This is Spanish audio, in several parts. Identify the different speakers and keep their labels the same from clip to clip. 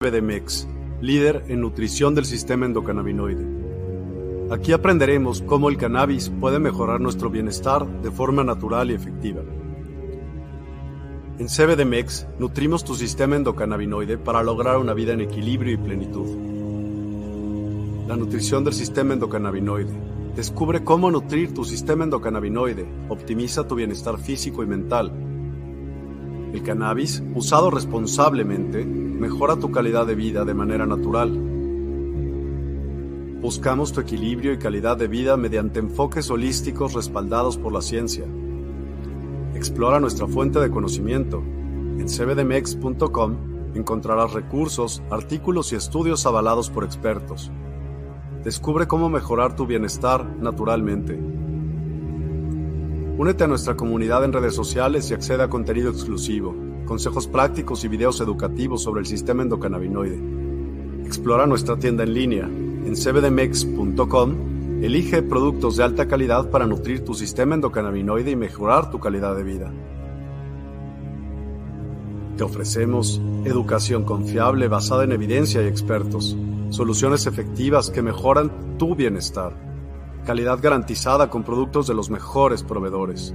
Speaker 1: CBDMEX, líder en nutrición del sistema endocannabinoide. Aquí aprenderemos cómo el cannabis puede mejorar nuestro bienestar de forma natural y efectiva. En CBDMEX nutrimos tu sistema endocannabinoide para lograr una vida en equilibrio y plenitud. La nutrición del sistema endocannabinoide. Descubre cómo nutrir tu sistema endocannabinoide. Optimiza tu bienestar físico y mental. El cannabis, usado responsablemente, mejora tu calidad de vida de manera natural. Buscamos tu equilibrio y calidad de vida mediante enfoques holísticos respaldados por la ciencia. Explora nuestra fuente de conocimiento. En cbdmex.com encontrarás recursos, artículos y estudios avalados por expertos. Descubre cómo mejorar tu bienestar naturalmente. Únete a nuestra comunidad en redes sociales y accede a contenido exclusivo, consejos prácticos y videos educativos sobre el sistema endocannabinoide. Explora nuestra tienda en línea en cbdmex.com Elige productos de alta calidad para nutrir tu sistema endocannabinoide y mejorar tu calidad de vida. Te ofrecemos educación confiable basada en evidencia y expertos, soluciones efectivas que mejoran tu bienestar, calidad garantizada con productos de los mejores proveedores.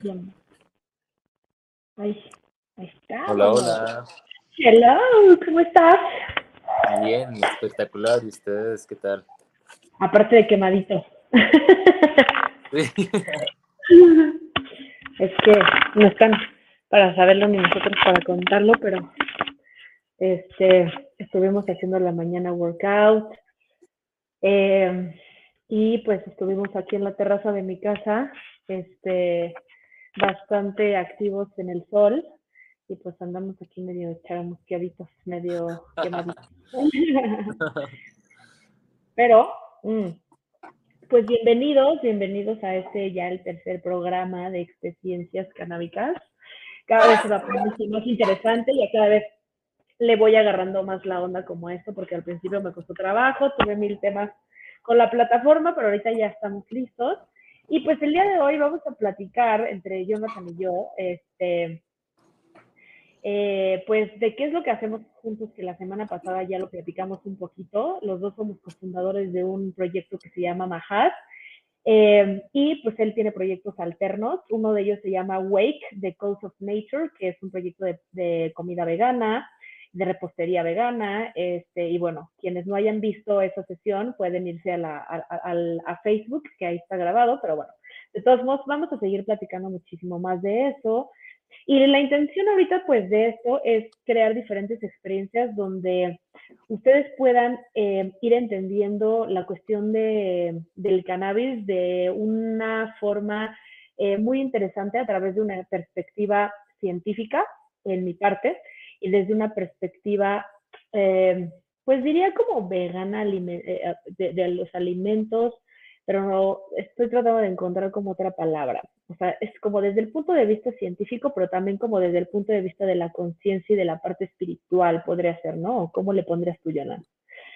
Speaker 2: Bien. Ahí, ahí está.
Speaker 3: Hola, hola.
Speaker 2: Hello, ¿cómo estás?
Speaker 3: Bien, espectacular. ¿Y ustedes qué tal?
Speaker 2: Aparte de quemadito.
Speaker 3: Sí.
Speaker 2: Es que no están para saberlo ni nosotros para contarlo, pero este estuvimos haciendo la mañana workout eh, y pues estuvimos aquí en la terraza de mi casa, este bastante activos en el sol y pues andamos aquí medio chamusqueaditos, medio quemaditos. Pero, mm, pues bienvenidos, bienvenidos a este ya el tercer programa de experiencias canábicas. Cada vez se va poniendo más interesante y a cada vez le voy agarrando más la onda como esto, porque al principio me costó trabajo, tuve mil temas con la plataforma, pero ahorita ya estamos listos. Y pues el día de hoy vamos a platicar entre Jonathan y yo, este, eh, pues de qué es lo que hacemos juntos, que la semana pasada ya lo platicamos un poquito. Los dos somos cofundadores de un proyecto que se llama Mahad. eh, y pues él tiene proyectos alternos. Uno de ellos se llama Wake, The Cause of Nature, que es un proyecto de comida vegana, de repostería vegana. Este, y bueno, quienes no hayan visto esa sesión pueden irse a, la, a, Facebook, que ahí está grabado, pero bueno, de todos modos vamos a seguir platicando muchísimo más de eso. Y la intención ahorita, pues, de esto es crear diferentes experiencias donde ustedes puedan eh, ir entendiendo la cuestión de, del cannabis de una forma eh, muy interesante a través de una perspectiva científica, en mi parte, y desde una perspectiva, eh, pues diría como vegana de, de los alimentos, pero no, estoy tratando de encontrar como otra palabra. O sea, es como desde el punto de vista científico, pero también como desde el punto de vista de la conciencia y de la parte espiritual podría ser, ¿no? ¿Cómo le pondrías tú, Jonan?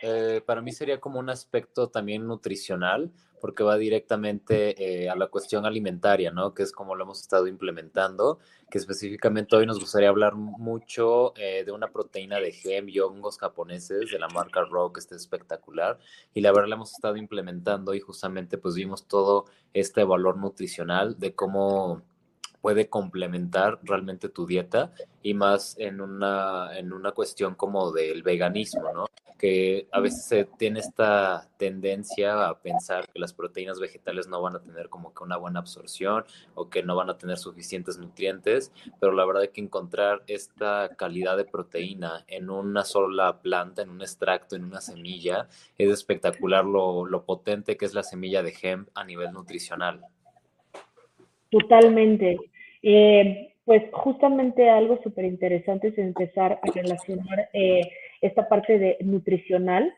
Speaker 3: Eh, para mí sería como un aspecto también nutricional, porque va directamente eh, a la cuestión alimentaria, ¿no? Que es como lo hemos estado implementando, que específicamente hoy nos gustaría hablar mucho eh, de una proteína de gem y hongos japoneses de la marca Raw, que está espectacular, y la verdad la hemos estado implementando y justamente pues vimos todo este valor nutricional de cómo puede complementar realmente tu dieta y más en una, en una cuestión como del veganismo, ¿no? Que a veces se tiene esta tendencia a pensar que las proteínas vegetales no van a tener como que una buena absorción o que no van a tener suficientes nutrientes, pero la verdad es que encontrar esta calidad de proteína en una sola planta, en un extracto, en una semilla, es espectacular lo, lo potente que es la semilla de hemp a nivel nutricional.
Speaker 2: Totalmente. Eh, pues justamente algo súper interesante es empezar a relacionar eh, esta parte de nutricional,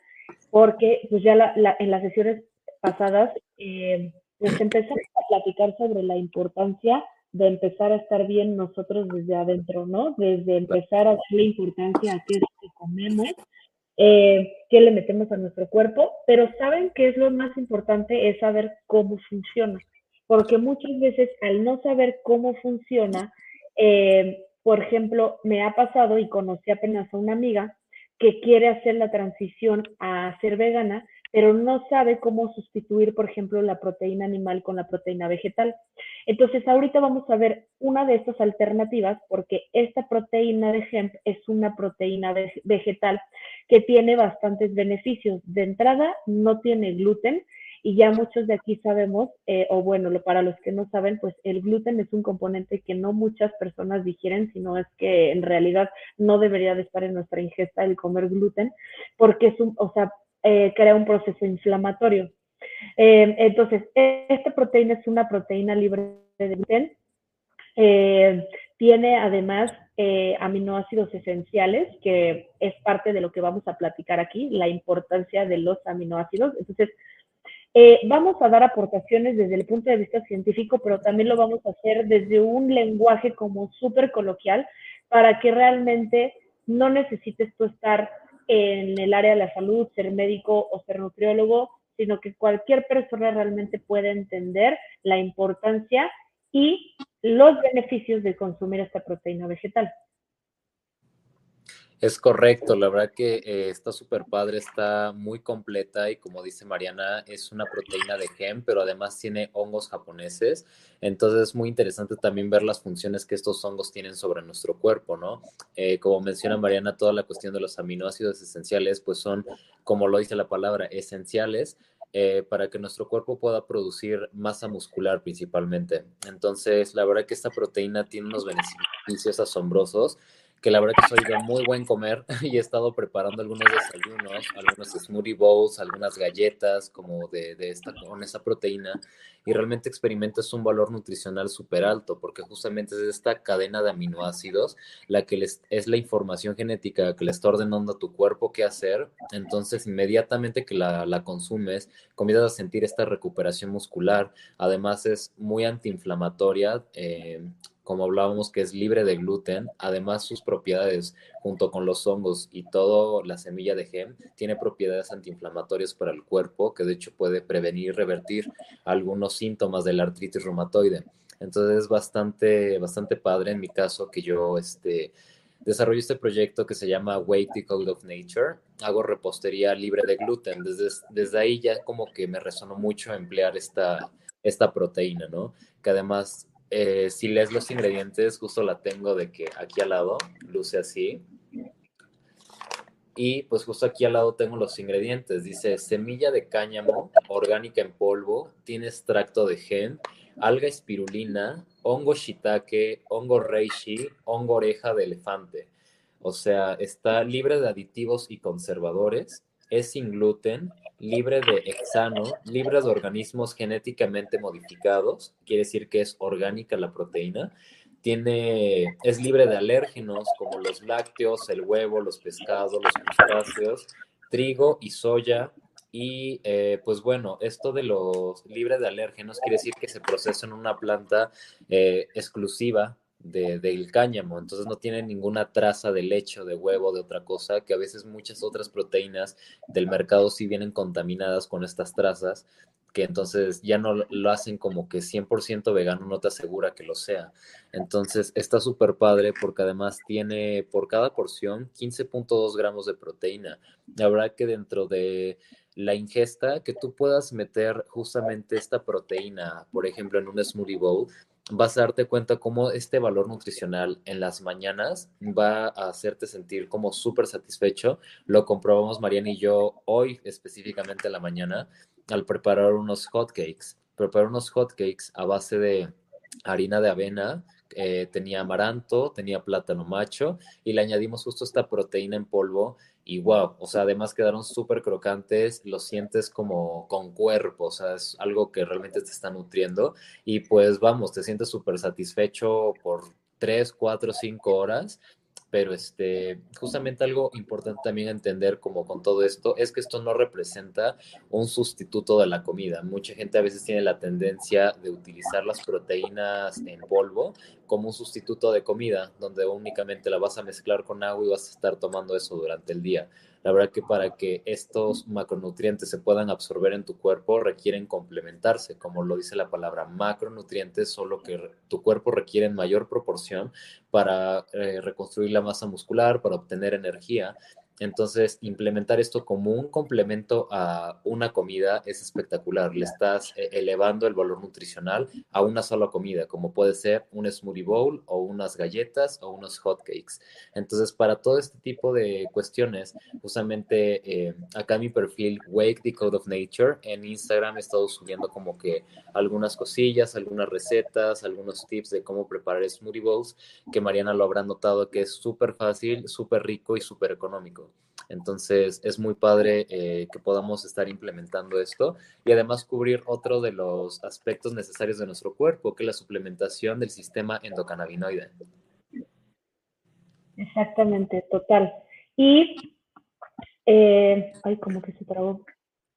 Speaker 2: porque pues ya en las sesiones pasadas eh, pues empezamos a platicar sobre la importancia de empezar a estar bien nosotros desde adentro, ¿no? Desde empezar a darle importancia a qué es lo que comemos, eh, qué le metemos a nuestro cuerpo, pero saben que es lo más importante es saber cómo funciona, porque muchas veces al no saber cómo funciona, eh, por ejemplo, me ha pasado y conocí apenas a una amiga que quiere hacer la transición a ser vegana, pero no sabe cómo sustituir, por ejemplo, la proteína animal con la proteína vegetal. Entonces, ahorita vamos a ver una de estas alternativas, porque esta proteína de hemp es una proteína vegetal que tiene bastantes beneficios. De entrada, no tiene gluten, y ya muchos de aquí sabemos, eh, o bueno, para los que no saben, pues el gluten es un componente que no muchas personas digieren, sino es que en realidad no debería de estar en nuestra ingesta el comer gluten, porque es un, o sea, eh, crea un proceso inflamatorio. Eh, entonces, esta proteína es una proteína libre de gluten. tiene además aminoácidos esenciales, que es parte de lo que vamos a platicar aquí, la importancia de los aminoácidos. Entonces, eh, vamos a dar aportaciones desde el punto de vista científico, pero también lo vamos a hacer desde un lenguaje como súper coloquial para que realmente no necesites tú estar en el área de la salud, ser médico o ser nutriólogo, sino que cualquier persona realmente pueda entender la importancia y los beneficios de consumir esta proteína vegetal.
Speaker 3: Es correcto, la verdad que eh, está súper padre, está muy completa y como dice Mariana, es una proteína de gem, pero además tiene hongos japoneses. Entonces es muy interesante también ver las funciones que estos hongos tienen sobre nuestro cuerpo, ¿no? Eh, como menciona Mariana, toda la cuestión de los aminoácidos esenciales, pues son, como lo dice la palabra, esenciales eh, para que nuestro cuerpo pueda producir masa muscular principalmente. Entonces, la verdad que esta proteína tiene unos beneficios asombrosos que la verdad que soy de muy buen comer y he estado preparando algunos desayunos, algunos smoothie bowls, algunas galletas como de, esta, con esa proteína y realmente experimentas un valor nutricional súper alto porque justamente es esta cadena de aminoácidos la que les, es la información genética que le está ordenando a tu cuerpo qué hacer, entonces inmediatamente que la, la consumes comienzas a sentir esta recuperación muscular, además es muy antiinflamatoria, eh, como hablábamos, que es libre de gluten. Además, sus propiedades, junto con los hongos y toda la semilla de gem, tiene propiedades antiinflamatorias para el cuerpo, que de hecho puede prevenir y revertir algunos síntomas de la artritis reumatoide. Entonces es bastante, bastante padre en mi caso que yo este, desarrollo este proyecto que se llama Code of Nature. Hago repostería libre de gluten. Desde, desde ahí ya como que me resonó mucho emplear esta, esta proteína, ¿no? Que además eh, si lees los ingredientes, justo la tengo de que aquí al lado luce así. Y pues justo aquí al lado tengo los ingredientes. Dice semilla de cáñamo, orgánica en polvo, tiene extracto de gen, alga espirulina, hongo shiitake, hongo reishi, hongo oreja de elefante. O sea, está libre de aditivos y conservadores, es sin gluten, libre de hexano, libre de organismos genéticamente modificados, quiere decir que es orgánica la proteína, tiene, es libre de alérgenos como los lácteos, el huevo, los pescados, los crustáceos, trigo y soya. Y eh, pues bueno, esto de los libre de alérgenos quiere decir que se procesa en una planta eh, exclusiva de, del cáñamo, entonces no tiene ninguna traza de leche de huevo, de otra cosa, que a veces muchas otras proteínas del mercado sí vienen contaminadas con estas trazas, que entonces ya no lo hacen como que 100% vegano no te asegura que lo sea. Entonces está súper padre porque además tiene por cada porción 15.2 gramos de proteína. Habrá que dentro de la ingesta que tú puedas meter justamente esta proteína, por ejemplo, en un smoothie bowl, vas a darte cuenta cómo este valor nutricional en las mañanas va a hacerte sentir como súper satisfecho. Lo comprobamos Mariana y yo hoy, específicamente en la mañana, al preparar unos hotcakes. Preparar unos hotcakes a base de harina de avena, eh, tenía amaranto, tenía plátano macho y le añadimos justo esta proteína en polvo y wow, o sea, además quedaron súper crocantes, lo sientes como con cuerpo, o sea, es algo que realmente te está nutriendo y pues vamos, te sientes súper satisfecho por tres, cuatro, cinco horas pero este, justamente algo importante también entender como con todo esto es que esto no representa un sustituto de la comida. Mucha gente a veces tiene la tendencia de utilizar las proteínas en polvo como un sustituto de comida, donde únicamente la vas a mezclar con agua y vas a estar tomando eso durante el día. La verdad que para que estos macronutrientes se puedan absorber en tu cuerpo requieren complementarse, como lo dice la palabra macronutrientes, solo que tu cuerpo requiere en mayor proporción para eh, reconstruir la masa muscular, para obtener energía. Entonces, implementar esto como un complemento a una comida es espectacular. Le estás eh, elevando el valor nutricional a una sola comida, como puede ser un smoothie bowl o unas galletas o unos hotcakes. Entonces, para todo este tipo de cuestiones, justamente eh, acá mi perfil Wake the Code of Nature en Instagram he estado subiendo como que algunas cosillas, algunas recetas, algunos tips de cómo preparar smoothie bowls, que Mariana lo habrá notado que es súper fácil, súper rico y súper económico. Entonces es muy padre eh, que podamos estar implementando esto y además cubrir otro de los aspectos necesarios de nuestro cuerpo, que es la suplementación del sistema endocannabinoide.
Speaker 2: Exactamente, total. Y, eh, ay, como que se trabó.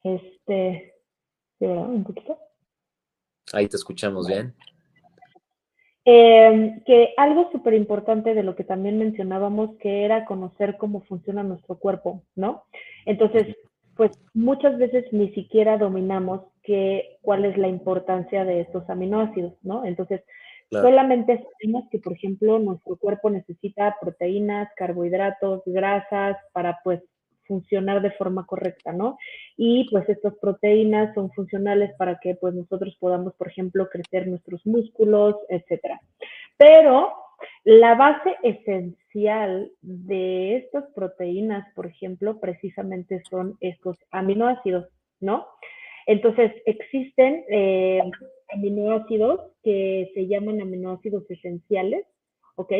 Speaker 2: Este, Un poquito.
Speaker 3: Ahí te escuchamos bien.
Speaker 2: Eh, que algo súper importante de lo que también mencionábamos, que era conocer cómo funciona nuestro cuerpo, ¿no? Entonces, pues muchas veces ni siquiera dominamos que, cuál es la importancia de estos aminoácidos, ¿no? Entonces, solamente sabemos que, por ejemplo, nuestro cuerpo necesita proteínas, carbohidratos, grasas para, pues, funcionar de forma correcta, ¿no? Y pues estas proteínas son funcionales para que pues nosotros podamos, por ejemplo, crecer nuestros músculos, etcétera. Pero la base esencial de estas proteínas, por ejemplo, precisamente son estos aminoácidos, ¿no? Entonces, existen eh, aminoácidos que se llaman aminoácidos esenciales, ¿ok?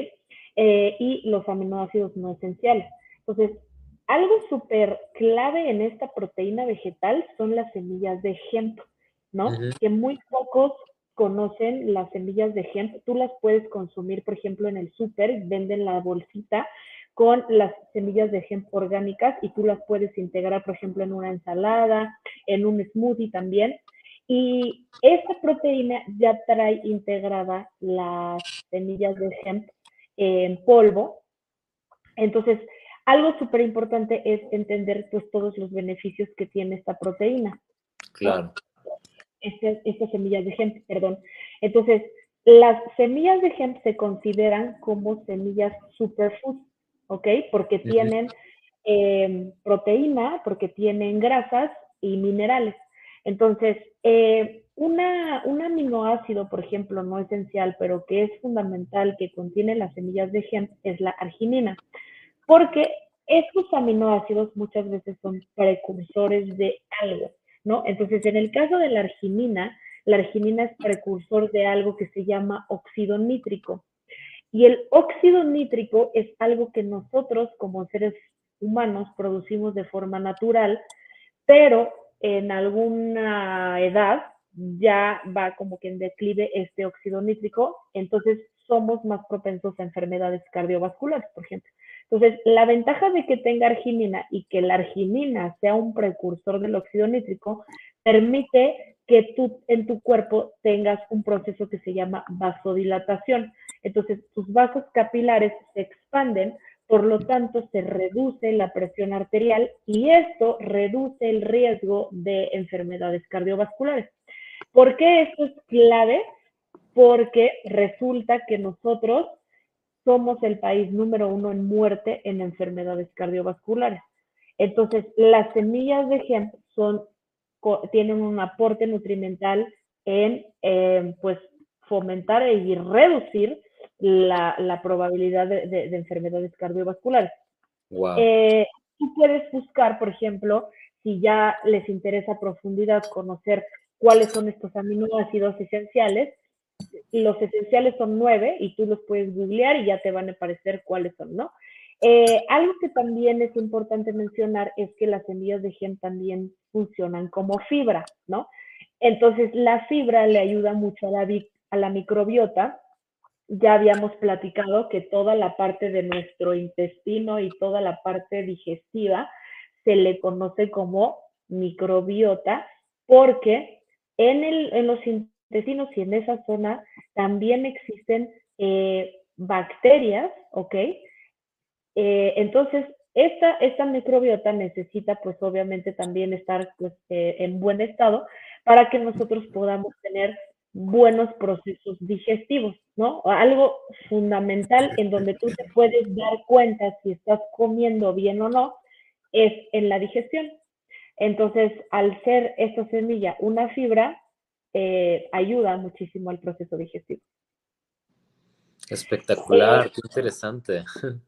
Speaker 2: Eh, y los aminoácidos no esenciales. Entonces, algo súper clave en esta proteína vegetal son las semillas de hemp, ¿no? Que muy pocos conocen las semillas de hemp. Tú las puedes consumir, por ejemplo, en el súper, venden la bolsita con las semillas de hemp orgánicas y tú las puedes integrar, por ejemplo, en una ensalada, en un smoothie también. Y esta proteína ya trae integrada las semillas de hemp en polvo. Entonces, algo súper importante es entender pues todos los beneficios que tiene esta proteína.
Speaker 3: Claro.
Speaker 2: Estas semillas de hemp, perdón. Entonces, las semillas de hemp se consideran como semillas superfood, ¿ok? Porque tienen em, proteína, porque tienen grasas y minerales. Entonces, eh, una, un aminoácido, por ejemplo, no esencial, pero que es fundamental que contiene las semillas de hemp es la arginina porque estos aminoácidos muchas veces son precursores de algo, ¿no? Entonces, en el caso de la arginina, la arginina es precursor de algo que se llama óxido nítrico. Y el óxido nítrico es algo que nosotros como seres humanos producimos de forma natural, pero en alguna edad ya va como que en declive este óxido nítrico, entonces somos más propensos a enfermedades cardiovasculares, por ejemplo. Entonces, la ventaja de que tenga arginina y que la arginina sea un precursor del óxido nítrico permite que tú en tu cuerpo tengas un proceso que se llama vasodilatación. Entonces, tus vasos capilares se expanden, por lo tanto, se reduce la presión arterial y esto reduce el riesgo de enfermedades cardiovasculares. ¿Por qué esto es clave? Porque resulta que nosotros somos el país número uno en muerte en enfermedades cardiovasculares. Entonces, las semillas de hemp son, tienen un aporte nutrimental en, eh, pues, fomentar y reducir la, probabilidad de, enfermedades cardiovasculares. Eh, tú puedes buscar, por ejemplo, si ya les interesa a profundidad conocer cuáles son estos aminoácidos esenciales, los esenciales son nueve y tú los puedes googlear y ya te van a aparecer cuáles son, ¿no? Eh, algo que también es importante mencionar es que las semillas de gem también funcionan como fibra, ¿no? Entonces, la fibra le ayuda mucho a la, a la microbiota. Ya habíamos platicado que toda la parte de nuestro intestino y toda la parte digestiva se le conoce como microbiota porque en, el, en los intestinos y en esa zona también existen eh, bacterias, ¿ok? Eh, entonces, esta, esta microbiota necesita, pues obviamente también estar pues, eh, en buen estado para que nosotros podamos tener buenos procesos digestivos, ¿no? Algo fundamental en donde tú te puedes dar cuenta si estás comiendo bien o no es en la digestión. Entonces, al ser esta semilla una fibra, eh, ayuda muchísimo al proceso digestivo.
Speaker 3: Espectacular, qué interesante.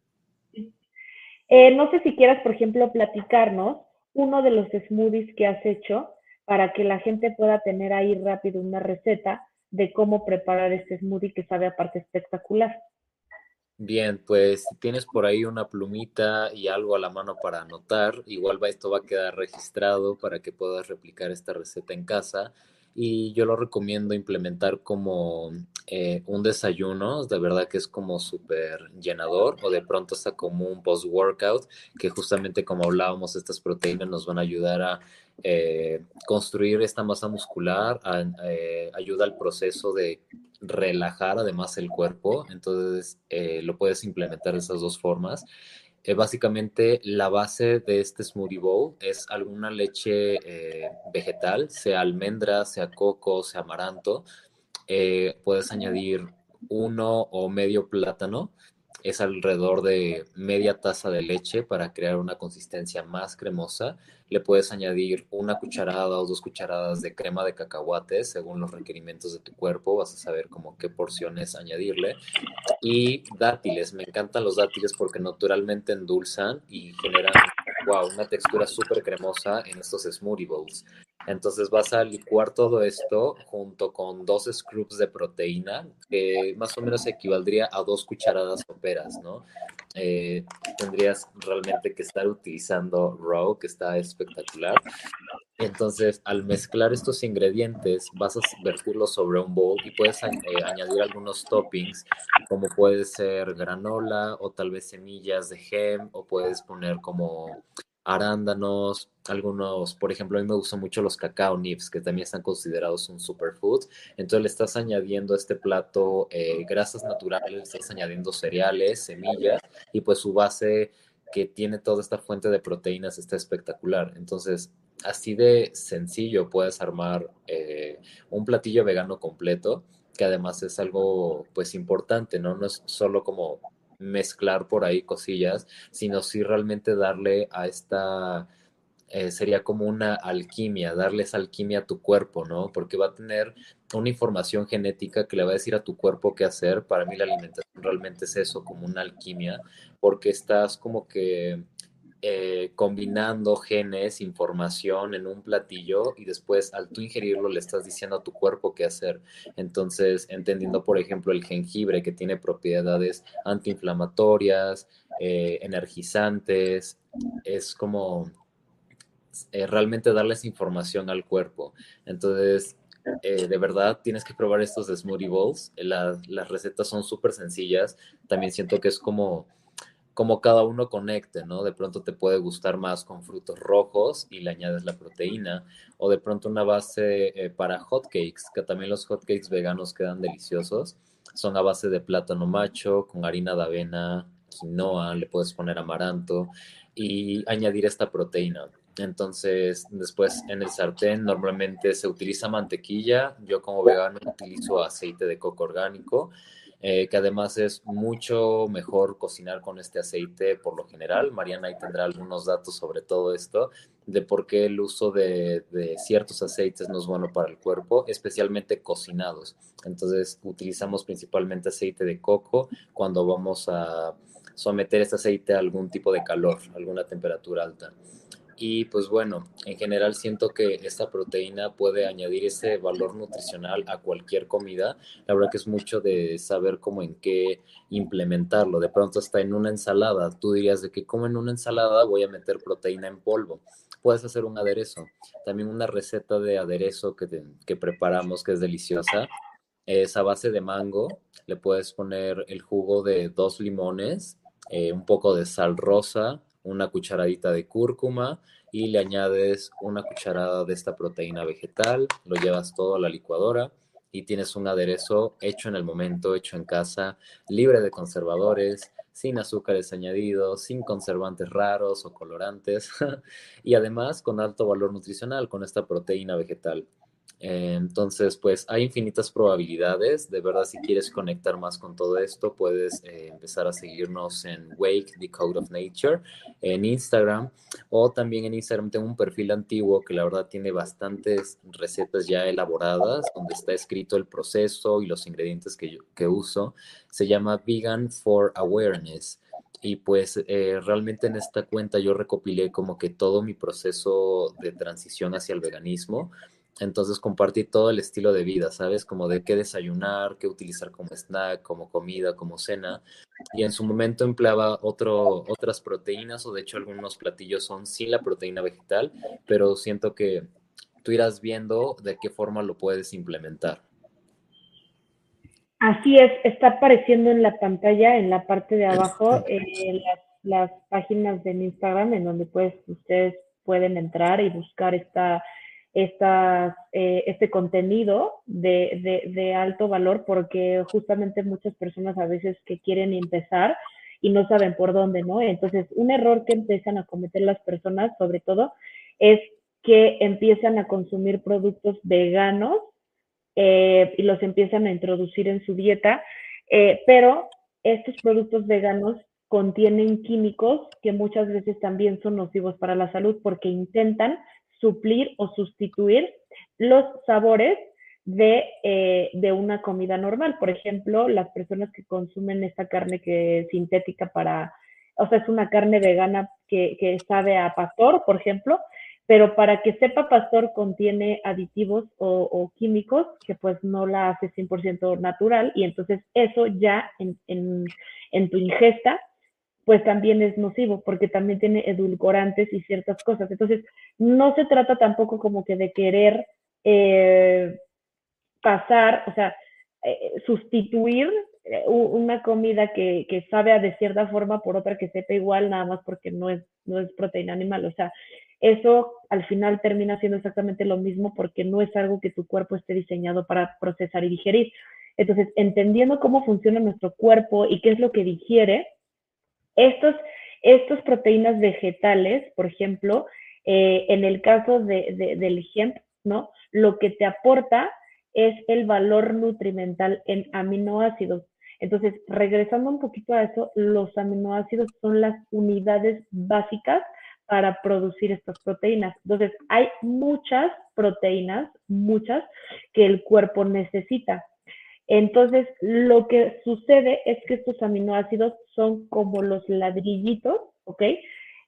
Speaker 2: Eh, no sé si quieras, por ejemplo, platicarnos uno de los smoothies que has hecho para que la gente pueda tener ahí rápido una receta de cómo preparar este smoothie que sabe aparte espectacular.
Speaker 3: Bien, pues si tienes por ahí una plumita y algo a la mano para anotar, igual va, esto va a quedar registrado para que puedas replicar esta receta en casa y yo lo recomiendo implementar como eh, un desayuno, de verdad que es como súper llenador o de pronto hasta como un post-workout, que justamente como hablábamos, estas proteínas nos van a ayudar a eh, construir esta masa muscular, eh, ayuda al proceso de relajar además el cuerpo, entonces lo puedes implementar de esas dos formas. Eh, básicamente la base de este smoothie bowl es alguna leche eh, vegetal, sea almendra, sea coco, sea amaranto. Eh, puedes añadir uno o medio plátano es alrededor de media taza de leche para crear una consistencia más cremosa. Le puedes añadir una cucharada o dos cucharadas de crema de cacahuate según los requerimientos de tu cuerpo. Vas a saber como qué porciones añadirle. Y dátiles. Me encantan los dátiles porque naturalmente endulzan y generan wow, una textura súper cremosa en estos smoothie bowls. Entonces vas a licuar todo esto junto con dos scoops de proteína, que más o menos equivaldría a dos cucharadas soperas, ¿no? Eh, tendrías realmente que estar utilizando raw, que está espectacular. Entonces, al mezclar estos ingredientes, vas a vertirlos sobre un bowl y puedes eh, añadir algunos toppings, como puede ser granola o tal vez semillas de gem, o puedes poner como arándanos, algunos, por ejemplo, a mí me gustan mucho los cacao nips, que también están considerados un superfood. Entonces le estás añadiendo a este plato eh, grasas naturales, le estás añadiendo cereales, semillas, y pues su base que tiene toda esta fuente de proteínas está espectacular. Entonces, así de sencillo puedes armar eh, un platillo vegano completo, que además es algo pues importante, ¿no? No es solo como mezclar por ahí cosillas, sino sí realmente darle a esta, eh, sería como una alquimia, darle esa alquimia a tu cuerpo, ¿no? Porque va a tener una información genética que le va a decir a tu cuerpo qué hacer. Para mí la alimentación realmente es eso, como una alquimia, porque estás como que eh, combinando genes, información en un platillo y después al tú ingerirlo le estás diciendo a tu cuerpo qué hacer. Entonces, entendiendo, por ejemplo, el jengibre que tiene propiedades antiinflamatorias, eh, energizantes, es como eh, realmente darles información al cuerpo. Entonces, de verdad tienes que probar estos smoothie bowls. las recetas son súper sencillas. También siento que es como como cada uno conecte, ¿no? De pronto te puede gustar más con frutos rojos y le añades la proteína, o de pronto una base eh, para hotcakes, que también los hotcakes veganos quedan deliciosos. Son a base de plátano macho, con harina de avena, quinoa, le puedes poner amaranto y añadir esta proteína. Entonces, después en el sartén normalmente se utiliza mantequilla. Yo como vegano utilizo aceite de coco orgánico eh, que además es mucho mejor cocinar con este aceite por lo general. Mariana ahí tendrá algunos datos sobre todo esto, de por qué el uso de, de ciertos aceites no es bueno para el cuerpo, especialmente cocinados. Entonces utilizamos principalmente aceite de coco cuando vamos a someter este aceite a algún tipo de calor, alguna temperatura alta. Y pues bueno, en general siento que esta proteína puede añadir ese valor nutricional a cualquier comida. La verdad que es mucho de saber cómo en qué implementarlo. De pronto hasta en una ensalada, tú dirías de que como en una ensalada voy a meter proteína en polvo. Puedes hacer un aderezo. También una receta de aderezo que, que preparamos que es deliciosa. Es a base de mango. Le puedes poner el jugo de dos limones, eh, un poco de sal rosa, una cucharadita de cúrcuma y le añades una cucharada de esta proteína vegetal, lo llevas todo a la licuadora y tienes un aderezo hecho en el momento, hecho en casa, libre de conservadores, sin azúcares añadidos, sin conservantes raros o colorantes y además con alto valor nutricional con esta proteína vegetal. Entonces, pues hay infinitas probabilidades. De verdad, si quieres conectar más con todo esto, puedes eh, empezar a seguirnos en Wake, The Code of Nature, en Instagram. O también en Instagram tengo un perfil antiguo que la verdad tiene bastantes recetas ya elaboradas, donde está escrito el proceso y los ingredientes que, yo, uso. Se llama Vegan for Awareness. Y pues eh, realmente en esta cuenta yo recopilé como que todo mi proceso de transición hacia el veganismo entonces compartí todo el estilo de vida, ¿sabes? Como de qué desayunar, qué utilizar como snack, como comida, como cena. Y en su momento empleaba otro, otras proteínas o de hecho algunos platillos son sin la proteína vegetal, pero siento que tú irás viendo de qué forma lo puedes implementar.
Speaker 2: Así es, está apareciendo en la pantalla, en la parte de abajo, eh, las, las páginas de Instagram en donde pues ustedes pueden entrar y buscar esta eh, este contenido de, de, alto valor porque justamente muchas personas a veces que quieren empezar y no saben por dónde, ¿no? Entonces, un error que empiezan a cometer las personas, sobre todo, es que empiezan a consumir productos veganos eh, y los empiezan a introducir en su dieta, eh, pero estos productos veganos contienen químicos que muchas veces también son nocivos para la salud porque intentan suplir o sustituir los sabores eh, de, una comida normal. Por ejemplo, las personas que consumen esta carne que es sintética para, o sea, es una carne vegana que, sabe a pastor, por ejemplo, pero para que sepa pastor contiene aditivos o, químicos que pues no la hace 100% natural y entonces eso ya en, en tu ingesta pues también es nocivo porque también tiene edulcorantes y ciertas cosas. Entonces, no se trata tampoco como que de querer eh, pasar, o sea, eh, sustituir eh, una comida que, que, sabe de cierta forma por otra que sepa igual, nada más porque no es, no es proteína animal. O sea, eso al final termina siendo exactamente lo mismo porque no es algo que tu cuerpo esté diseñado para procesar y digerir. Entonces, entendiendo cómo funciona nuestro cuerpo y qué es lo que digiere, estos, estos proteínas vegetales, por ejemplo, eh, en el caso de, del hemp, ¿no? Lo que te aporta es el valor nutrimental en aminoácidos. Entonces, regresando un poquito a eso, los aminoácidos son las unidades básicas para producir estas proteínas. Entonces, hay muchas proteínas, muchas, que el cuerpo necesita. Entonces, lo que sucede es que estos aminoácidos son como los ladrillitos, ¿ok?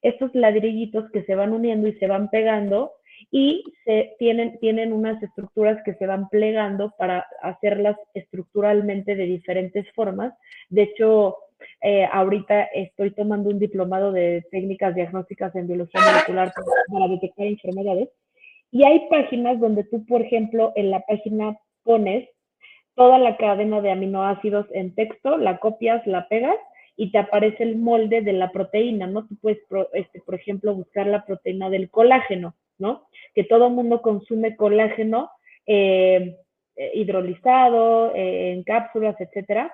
Speaker 2: Estos ladrillitos que se van uniendo y se van pegando y se tienen, tienen unas estructuras que se van plegando para hacerlas estructuralmente de diferentes formas. De hecho, eh, ahorita estoy tomando un diplomado de técnicas diagnósticas en biología molecular para detectar enfermedades. Y hay páginas donde tú, por ejemplo, en la página pones toda la cadena de aminoácidos en texto, la copias, la pegas y te aparece el molde de la proteína, ¿no? Tú puedes, este, por ejemplo, buscar la proteína del colágeno, ¿no? Que todo el mundo consume colágeno eh, eh, hidrolizado, eh, en cápsulas, etcétera.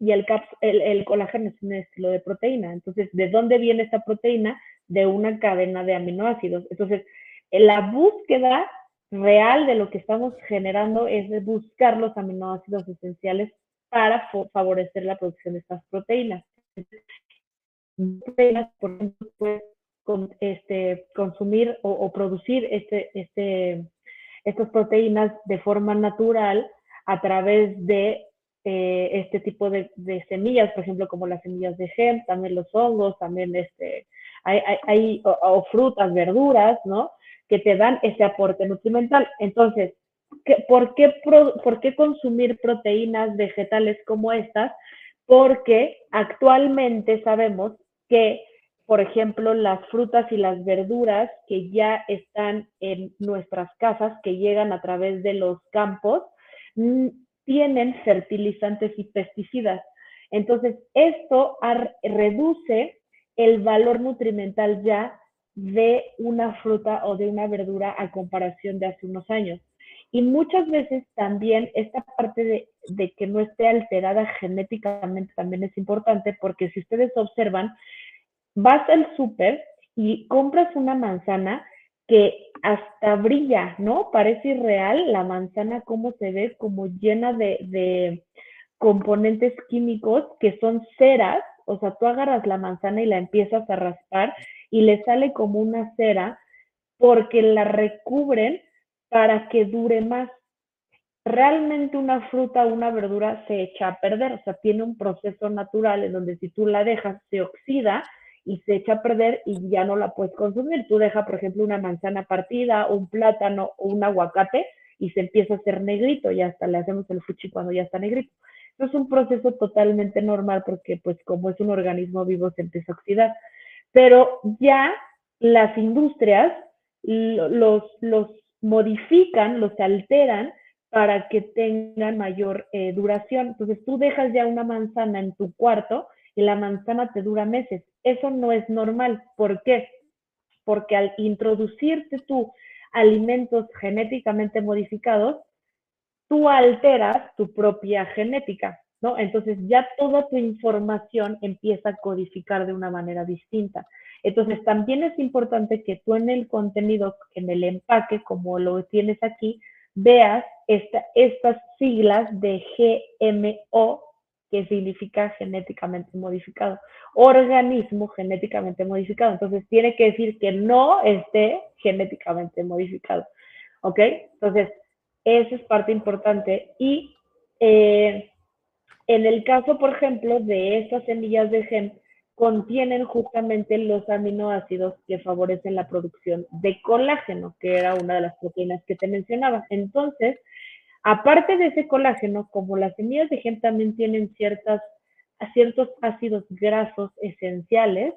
Speaker 2: Y el, el colágeno es un estilo de proteína. Entonces, ¿de dónde viene esta proteína? De una cadena de aminoácidos. Entonces, la búsqueda real de lo que estamos generando es buscar los aminoácidos esenciales para favorecer la producción de estas proteínas. Por ejemplo, puedes este, consumir o, producir este, este, estas proteínas de forma natural a través de eh, este tipo de, semillas, por ejemplo, como las semillas de gem, también los hongos, también este, hay, hay, o, frutas, verduras, ¿no? Que te dan ese aporte nutrimental. Entonces, ¿por, qué ¿por qué consumir proteínas vegetales como estas? Porque actualmente sabemos que por ejemplo, las frutas y las verduras que ya están en nuestras casas, que llegan a través de los campos, tienen fertilizantes y pesticidas. Entonces, esto reduce el valor nutrimental ya de una fruta o de una verdura a comparación de hace unos años. Y muchas veces también esta parte de, de, que no esté alterada genéticamente también es importante porque si ustedes observan, vas al súper y compras una manzana que hasta brilla, ¿no? Parece irreal la manzana, cómo se ve, como llena de, componentes químicos que son ceras, o sea, tú agarras la manzana y la empiezas a raspar y le sale como una cera porque la recubren para que dure más. Realmente una fruta o una verdura se echa a perder, o sea, tiene un proceso natural en donde si tú la dejas se oxida y se echa a perder y ya no la puedes consumir. Tú dejas, por ejemplo, una manzana partida, un plátano o un aguacate y se empieza a hacer negrito y hasta le hacemos el fuchi cuando ya está negrito. es un proceso totalmente normal porque pues como es un organismo vivo se empieza a oxidar. Pero ya las industrias los, los modifican, los alteran para que tengan mayor eh, duración. Entonces tú dejas ya una manzana en tu cuarto y la manzana te dura meses. Eso no es normal. ¿Por qué? Porque al introducirte tú alimentos genéticamente modificados, tú alteras tu propia genética, ¿no? Entonces ya toda tu información empieza a codificar de una manera distinta. Entonces también es importante que tú en el contenido, en el empaque, como lo tienes aquí, veas estas siglas de GMO que significa genéticamente modificado, organismo genéticamente modificado. Entonces tiene que decir que no esté genéticamente modificado. ¿Ok? Entonces, esa es parte importante. Y eh, en el caso, por ejemplo, de estas semillas de gen, contienen justamente los aminoácidos que favorecen la producción de colágeno, que era una de las proteínas que te mencionaba. Entonces, Aparte de ese colágeno, como las semillas de gen también tienen ciertos ácidos grasos esenciales,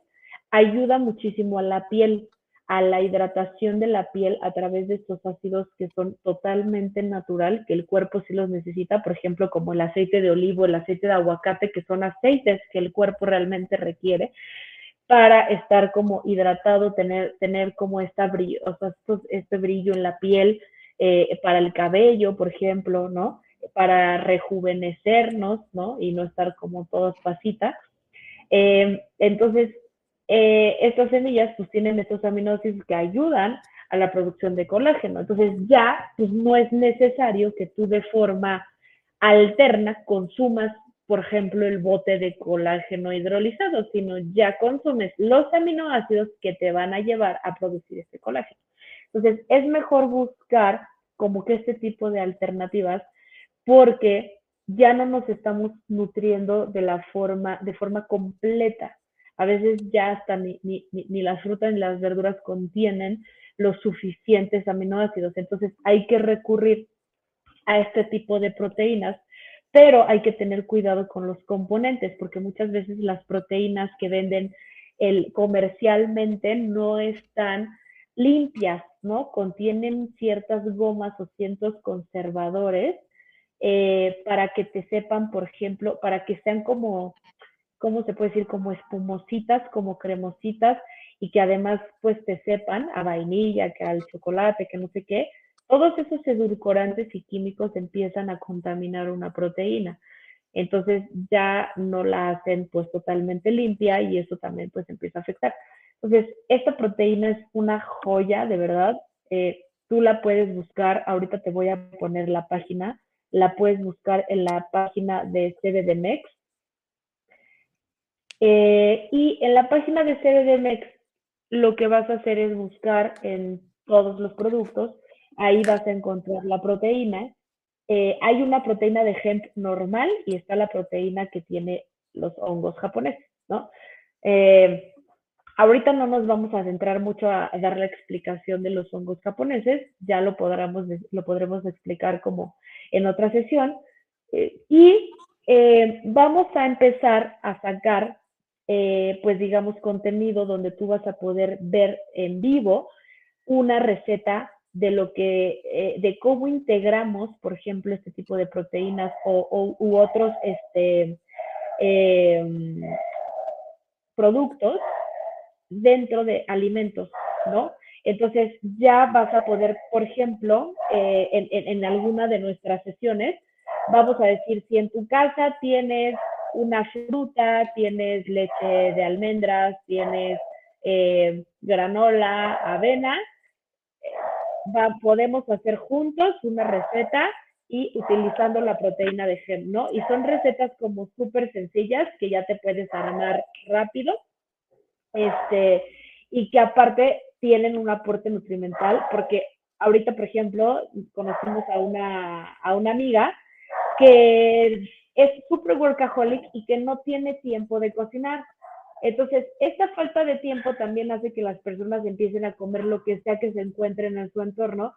Speaker 2: ayuda muchísimo a la piel, a la hidratación de la piel a través de estos ácidos que son totalmente natural, que el cuerpo sí los necesita, por ejemplo, como el aceite de olivo, el aceite de aguacate, que son aceites que el cuerpo realmente requiere para estar como hidratado, tener, tener como esta brillo, o sea, este brillo en la piel, eh, para el cabello, por ejemplo, ¿no? Para rejuvenecernos, ¿no? Y no estar como todas pasitas. Eh, entonces, eh, estas semillas pues tienen estos aminoácidos que ayudan a la producción de colágeno. Entonces ya pues no es necesario que tú de forma alterna consumas, por ejemplo, el bote de colágeno hidrolizado, sino ya consumes los aminoácidos que te van a llevar a producir este colágeno. Entonces, es mejor buscar como que este tipo de alternativas porque ya no nos estamos nutriendo de la forma, de forma completa. A veces ya hasta ni, ni, ni las frutas ni las verduras contienen los suficientes aminoácidos. Entonces hay que recurrir a este tipo de proteínas, pero hay que tener cuidado con los componentes, porque muchas veces las proteínas que venden el, comercialmente no están limpias, ¿no? Contienen ciertas gomas o ciertos conservadores eh, para que te sepan, por ejemplo, para que sean como, ¿cómo se puede decir? Como espumositas, como cremositas y que además pues te sepan a vainilla, que al chocolate, que no sé qué. Todos esos edulcorantes y químicos empiezan a contaminar una proteína. Entonces ya no la hacen pues totalmente limpia y eso también pues empieza a afectar. Entonces, esta proteína es una joya, de verdad. Eh, tú la puedes buscar, ahorita te voy a poner la página la puedes buscar en la página de CBDMEX. Eh, y en la página de CBDMEX lo que vas a hacer es buscar en todos los productos, ahí vas a encontrar la proteína. Eh, hay una proteína de hemp normal y está la proteína que tiene los hongos japoneses, ¿no? Eh, ahorita no nos vamos a centrar mucho a, dar la explicación de los hongos japoneses, ya lo podremos, lo podremos explicar como en otra sesión. Y vamos a empezar a sacar eh, pues digamos, contenido donde tú vas a poder ver en vivo una receta de lo que, eh, de cómo integramos, por ejemplo, este tipo de proteínas o, u otros este, em, productos dentro de alimentos, ¿no? Entonces ya vas a poder, por ejemplo, eh, en, en, alguna de nuestras sesiones, vamos a decir, si en tu casa tienes una fruta, tienes leche de almendras, tienes eh, granola, avena, podemos hacer juntos una receta y utilizando la proteína de gem, ¿no? Y son recetas como súper sencillas que ya te puedes armar rápido, este, y que aparte tienen un aporte nutrimental, porque ahorita, por ejemplo, conocimos a una, a una amiga que es súper workaholic y que no tiene tiempo de cocinar. Entonces, esta falta de tiempo también hace que las personas empiecen a comer lo que sea que se encuentren en su entorno.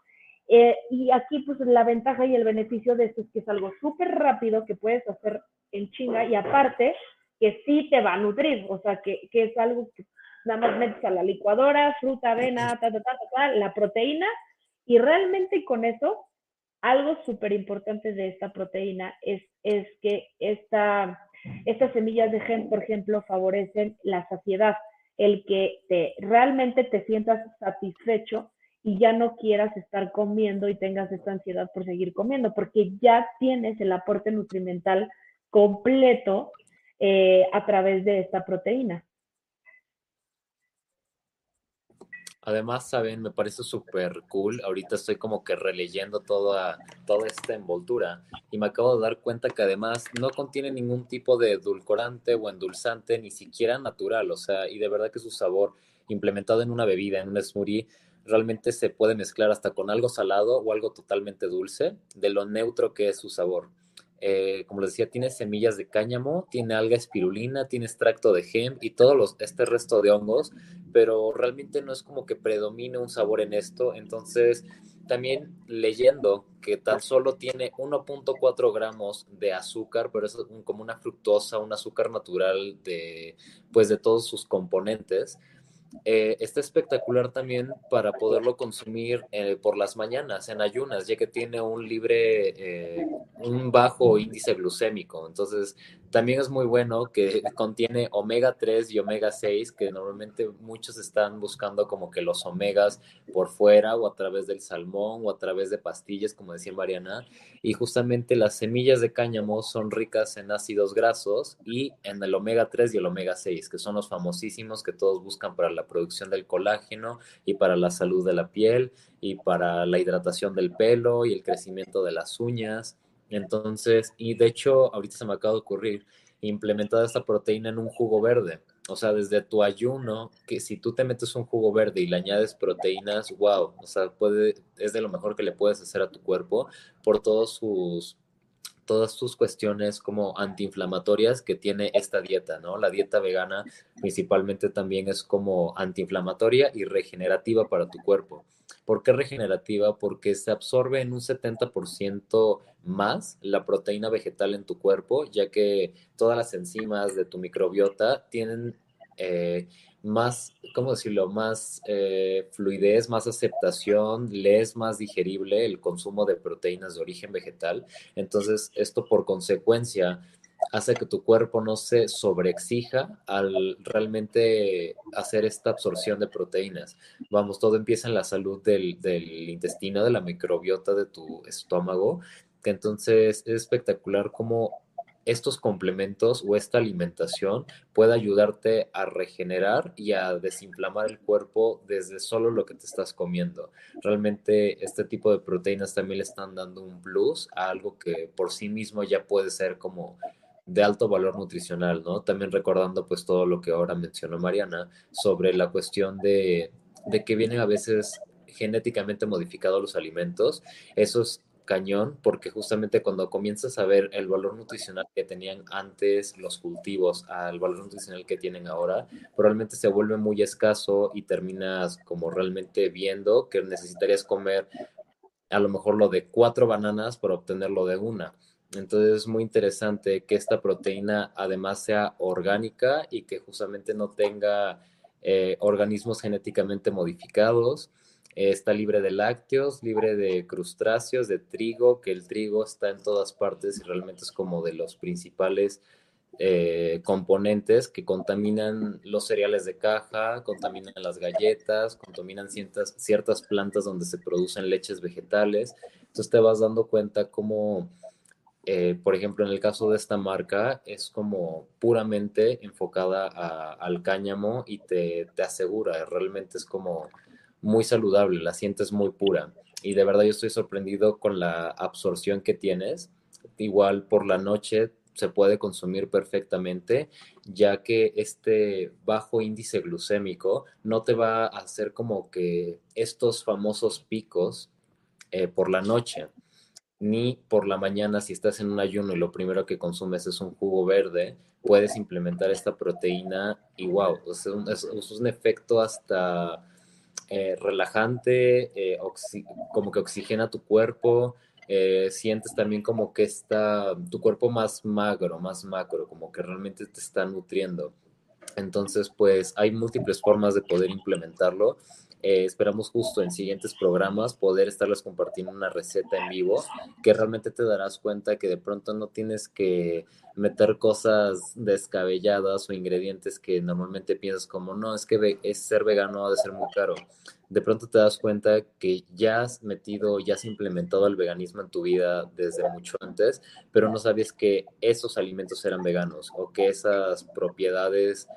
Speaker 2: Eh, y aquí, pues, la ventaja y el beneficio de esto es que es algo súper rápido que puedes hacer en chinga y aparte que sí te va a nutrir, o sea, que, que es algo que nada más metes a la licuadora, fruta, avena, ta, ta, ta, ta, la proteína, y realmente con eso algo súper importante de esta proteína es, es que esta, estas semillas de gen, por ejemplo, favorecen la saciedad, el que te, realmente te sientas satisfecho y ya no quieras estar comiendo y tengas esta ansiedad por seguir comiendo, porque ya tienes el aporte nutrimental completo eh, a través de esta proteína.
Speaker 3: Además, saben, me parece súper cool. Ahorita estoy como que releyendo toda, toda esta envoltura y me acabo de dar cuenta que además no contiene ningún tipo de edulcorante o endulzante, ni siquiera natural. O sea, y de verdad que su sabor implementado en una bebida, en un smoothie, realmente se puede mezclar hasta con algo salado o algo totalmente dulce, de lo neutro que es su sabor. Eh, como les decía, tiene semillas de cáñamo, tiene alga espirulina, tiene extracto de gem y todo los, este resto de hongos, pero realmente no es como que predomine un sabor en esto. Entonces, también leyendo que tan solo tiene 1.4 gramos de azúcar, pero es como una fructosa, un azúcar natural de, pues, de todos sus componentes. Eh, está espectacular también para poderlo consumir eh, por las mañanas en ayunas, ya que tiene un libre, eh, un bajo índice glucémico. Entonces, también es muy bueno que contiene omega 3 y omega 6, que normalmente muchos están buscando como que los omegas por fuera o a través del salmón o a través de pastillas, como decía Mariana. Y justamente las semillas de cáñamo son ricas en ácidos grasos y en el omega 3 y el omega 6, que son los famosísimos que todos buscan para la producción del colágeno y para la salud de la piel y para la hidratación del pelo y el crecimiento de las uñas. Entonces, y de hecho, ahorita se me acaba de ocurrir, implementar esta proteína en un jugo verde. O sea, desde tu ayuno, que si tú te metes un jugo verde y le añades proteínas, wow, o sea, puede, es de lo mejor que le puedes hacer a tu cuerpo por todos sus todas sus cuestiones como antiinflamatorias que tiene esta dieta, ¿no? La dieta vegana principalmente también es como antiinflamatoria y regenerativa para tu cuerpo. ¿Por qué regenerativa? Porque se absorbe en un 70% más la proteína vegetal en tu cuerpo, ya que todas las enzimas de tu microbiota tienen eh, más, ¿cómo decirlo?, más eh, fluidez, más aceptación, le es más digerible el consumo de proteínas de origen vegetal. Entonces, esto por consecuencia hace que tu cuerpo no se sobreexija al realmente hacer esta absorción de proteínas. Vamos, todo empieza en la salud del, del intestino, de la microbiota de tu estómago, que entonces es espectacular cómo estos complementos o esta alimentación puede ayudarte a regenerar y a desinflamar el cuerpo desde solo lo que te estás comiendo. Realmente este tipo de proteínas también le están dando un plus a algo que por sí mismo ya puede ser como de alto valor nutricional, ¿no? También recordando pues todo lo que ahora mencionó Mariana sobre la cuestión de, de que vienen a veces genéticamente modificados los alimentos. Eso es cañón porque justamente cuando comienzas a ver el valor nutricional que tenían antes los cultivos al valor nutricional que tienen ahora, probablemente se vuelve muy escaso y terminas como realmente viendo que necesitarías comer a lo mejor lo de cuatro bananas para obtenerlo de una. Entonces es muy interesante que esta proteína además sea orgánica y que justamente no tenga eh, organismos genéticamente modificados. Está libre de lácteos, libre de crustáceos, de trigo, que el trigo está en todas partes y realmente es como de los principales eh, componentes que contaminan los cereales de caja, contaminan las galletas, contaminan ciertas, ciertas plantas donde se producen leches vegetales. Entonces te vas dando cuenta cómo eh, por ejemplo, en el caso de esta marca, es como puramente enfocada al cáñamo y te, te, asegura, realmente es como muy saludable, la sientes muy pura. Y de verdad yo estoy sorprendido con la absorción que tienes. Igual por la noche se puede consumir perfectamente, ya que este bajo índice glucémico no te va a hacer como que estos famosos picos eh, por la noche ni por la mañana si estás en un ayuno y lo primero que consumes es un jugo verde, puedes implementar esta proteína y wow, es un, es, un efecto hasta eh, relajante, eh, como que oxigena tu cuerpo, eh, sientes también como que está tu cuerpo más magro, más macro, como que realmente te está nutriendo. Entonces, pues hay múltiples formas de poder implementarlo eh, esperamos justo en siguientes programas poder estarles compartiendo una receta en vivo que realmente te darás cuenta que de pronto no tienes que meter cosas descabelladas o ingredientes que normalmente piensas como no, es que es ser vegano ha de ser muy caro. De pronto te das cuenta que ya has metido, ya has implementado el veganismo en tu vida desde mucho antes, pero no sabías que esos alimentos eran veganos o que esas propiedades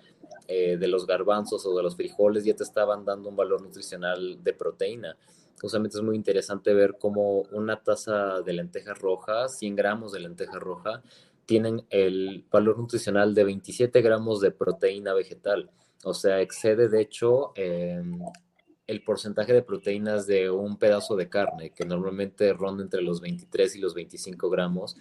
Speaker 3: eh, de los garbanzos o de los frijoles ya te estaban dando un valor nutricional de proteína. Justamente es muy interesante ver cómo una taza de lentejas rojas, 100 gramos de lenteja roja, tienen el valor nutricional de 27 gramos de proteína vegetal. O sea, excede de hecho em, el porcentaje de proteínas de un pedazo de carne, que normalmente ronda entre los 23 y los 25 gramos.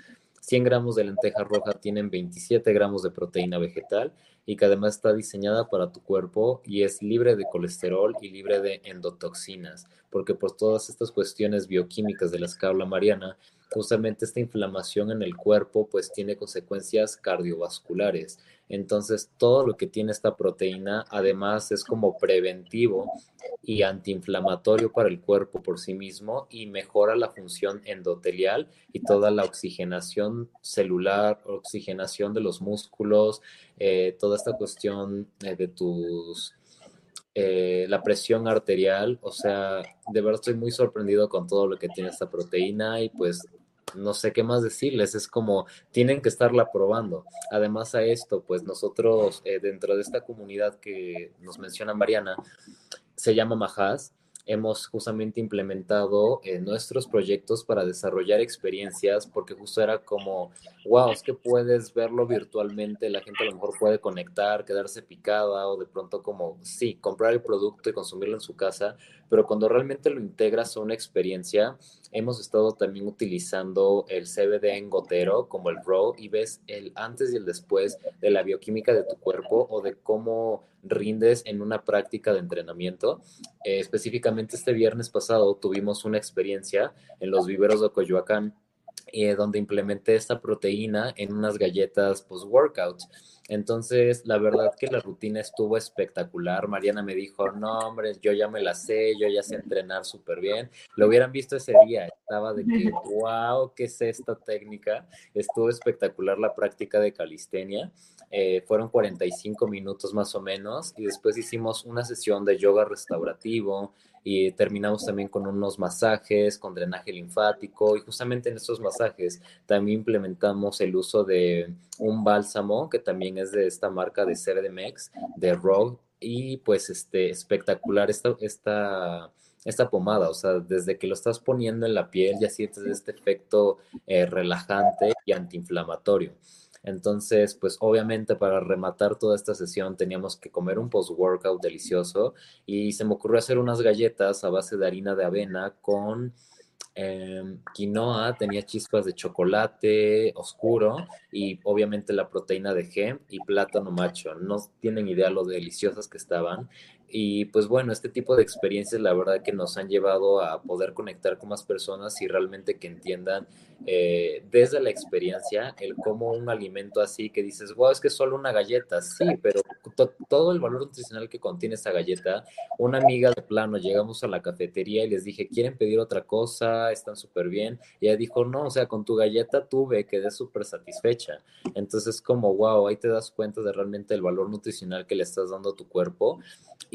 Speaker 3: 100 gramos de lenteja roja tienen 27 gramos de proteína vegetal y que además está diseñada para tu cuerpo y es libre de colesterol y libre de endotoxinas, porque por todas estas cuestiones bioquímicas de las que habla Mariana, justamente esta inflamación en el cuerpo pues tiene consecuencias cardiovasculares. Entonces todo lo que tiene esta proteína además es como preventivo y antiinflamatorio para el cuerpo por sí mismo y mejora la función endotelial y toda la oxigenación celular, oxigenación de los músculos, eh, toda esta cuestión eh, de tus eh, la presión arterial, o sea, de verdad estoy muy sorprendido con todo lo que tiene esta proteína y pues no sé qué más decirles, es como tienen que estarla probando. Además a esto, pues nosotros eh, dentro de esta comunidad que nos menciona Mariana, se llama Majas, hemos justamente implementado en nuestros proyectos para desarrollar experiencias, porque justo era como, wow, es que puedes verlo virtualmente, la gente a lo mejor puede conectar, quedarse picada o de pronto como, sí, comprar el producto y consumirlo en su casa, pero cuando realmente lo integras a una experiencia, hemos estado también utilizando el CBD en gotero como el RAW y ves el antes y el después de la bioquímica de tu cuerpo o de cómo rindes en una práctica de entrenamiento. Eh, específicamente este viernes pasado tuvimos una experiencia en los viveros de Coyoacán eh, donde implementé esta proteína en unas galletas post-workout entonces, la verdad que la rutina estuvo espectacular. Mariana me dijo, no, hombre, yo ya me la sé, yo ya sé entrenar súper bien. Lo hubieran visto ese día, estaba de que, wow, ¿qué es esta técnica? Estuvo espectacular la práctica de calistenia. Eh, fueron 45 minutos más o menos y después hicimos una sesión de yoga restaurativo, y terminamos también con unos masajes, con drenaje linfático y justamente en estos masajes también implementamos el uso de un bálsamo que también es de esta marca de CBDMX, de Rogue y pues este espectacular esta, esta esta pomada, o sea, desde que lo estás poniendo en la piel ya sientes este efecto eh, relajante y antiinflamatorio. Entonces, pues obviamente para rematar toda esta sesión teníamos que comer un post-workout delicioso y se me ocurrió hacer unas galletas a base de harina de avena con em, quinoa, tenía chispas de chocolate oscuro y obviamente la proteína de gem y plátano macho. No tienen idea lo deliciosas que estaban. Y pues bueno, este tipo de experiencias la verdad que nos han llevado a poder conectar con más personas y realmente que entiendan eh, desde la experiencia el cómo un alimento así que dices, wow, es que es solo una galleta, sí, pero todo el valor nutricional que contiene esa galleta, una amiga de plano, llegamos a la cafetería y les dije, ¿quieren pedir otra cosa? Están súper bien. Y ella dijo, no, o sea, con tu galleta tuve, quedé súper satisfecha. Entonces como, wow, ahí te das cuenta de realmente el valor nutricional que le estás dando a tu cuerpo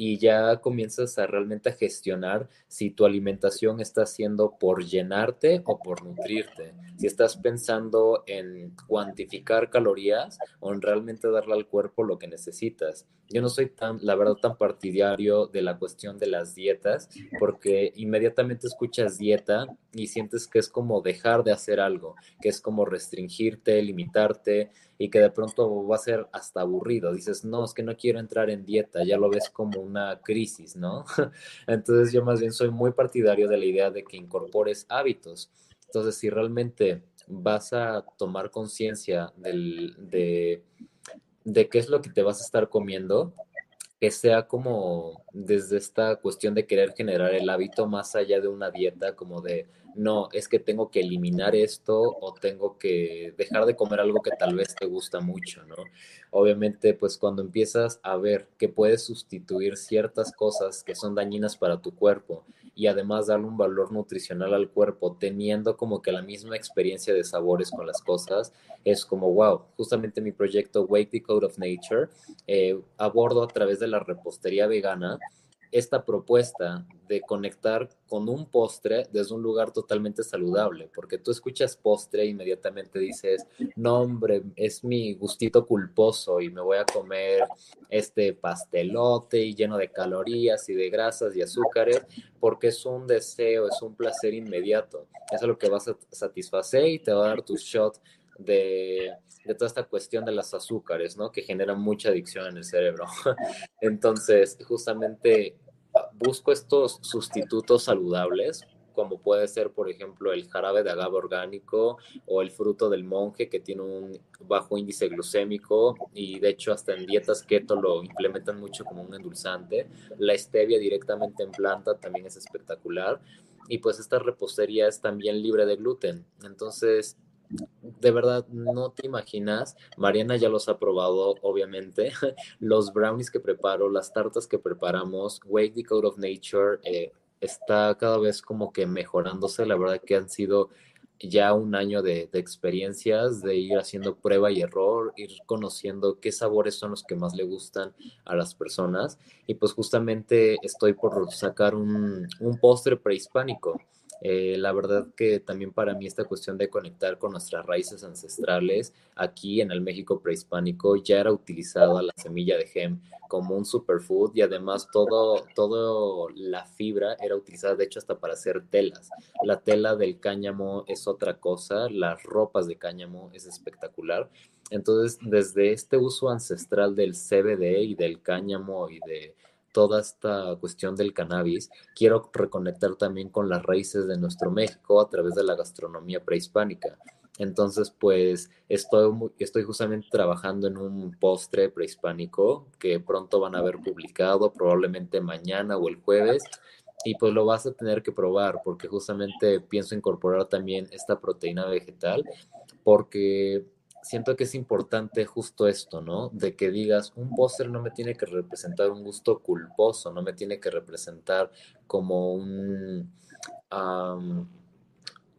Speaker 3: y ya comienzas a realmente a gestionar si tu alimentación está siendo por llenarte o por nutrirte. Si estás pensando en cuantificar calorías o en realmente darle al cuerpo lo que necesitas. Yo no soy tan, la verdad, tan partidario de la cuestión de las dietas porque inmediatamente escuchas dieta y sientes que es como dejar de hacer algo, que es como restringirte, limitarte y que de pronto va a ser hasta aburrido. Dices, no, es que no quiero entrar en dieta, ya lo ves como una crisis, ¿no? Entonces yo más bien soy muy partidario de la idea de que incorpores hábitos. Entonces, si realmente vas a tomar conciencia de, de qué es lo que te vas a estar comiendo, que sea como desde esta cuestión de querer generar el hábito más allá de una dieta, como de no, es que tengo que eliminar esto o tengo que dejar de comer algo que tal vez te gusta mucho, ¿no? Obviamente, pues cuando empiezas a ver que puedes sustituir ciertas cosas que son dañinas para tu cuerpo y además darle un valor nutricional al cuerpo, teniendo como que la misma experiencia de sabores con las cosas, es como, wow, justamente mi proyecto Wake the Code of Nature, eh, abordo a través de la repostería vegana esta propuesta de conectar con un postre desde un lugar totalmente saludable, porque tú escuchas postre e inmediatamente dices, no hombre, es mi gustito culposo y me voy a comer este pastelote y lleno de calorías y de grasas y azúcares, porque es un deseo, es un placer inmediato, es lo que vas a satisfacer y te va a dar tu shot de, toda esta cuestión de las azúcares, ¿no? Que generan mucha adicción en el cerebro. Entonces, justamente busco estos sustitutos saludables, como puede ser, por ejemplo, el jarabe de agave orgánico o el fruto del monje, que tiene un bajo índice glucémico y de hecho hasta en dietas keto lo implementan mucho como un endulzante. La stevia directamente en planta también es espectacular. Y pues esta repostería es también libre de gluten. Entonces, de verdad no te imaginas, Mariana ya los ha probado, obviamente, los brownies que preparo, las tartas que preparamos, Wake the Code of Nature, eh, está cada vez como que mejorándose, la verdad que han sido ya un año de, experiencias, de ir haciendo prueba y error, ir conociendo qué sabores son los que más le gustan a las personas. Y pues justamente estoy por sacar un postre prehispánico. Eh, la verdad que también para mí esta cuestión de conectar con nuestras raíces ancestrales, aquí en el México prehispánico ya era utilizada la semilla de gem como un superfood y además todo, todo la fibra era utilizada de hecho hasta para hacer telas. La tela del cáñamo es otra cosa, las ropas de cáñamo es espectacular. Entonces, desde este uso ancestral del CBD y del cáñamo y de toda esta cuestión del cannabis, quiero reconectar también con las raíces de nuestro México a través de la gastronomía prehispánica. Entonces, pues estoy, estoy justamente trabajando en un postre prehispánico que pronto van a ver publicado, probablemente mañana o el jueves. Y pues lo vas a tener que probar porque justamente pienso incorporar también esta proteína vegetal porque siento que es importante justo esto, ¿no? De que digas, un póster no me tiene que representar un gusto culposo, no me tiene que representar como un,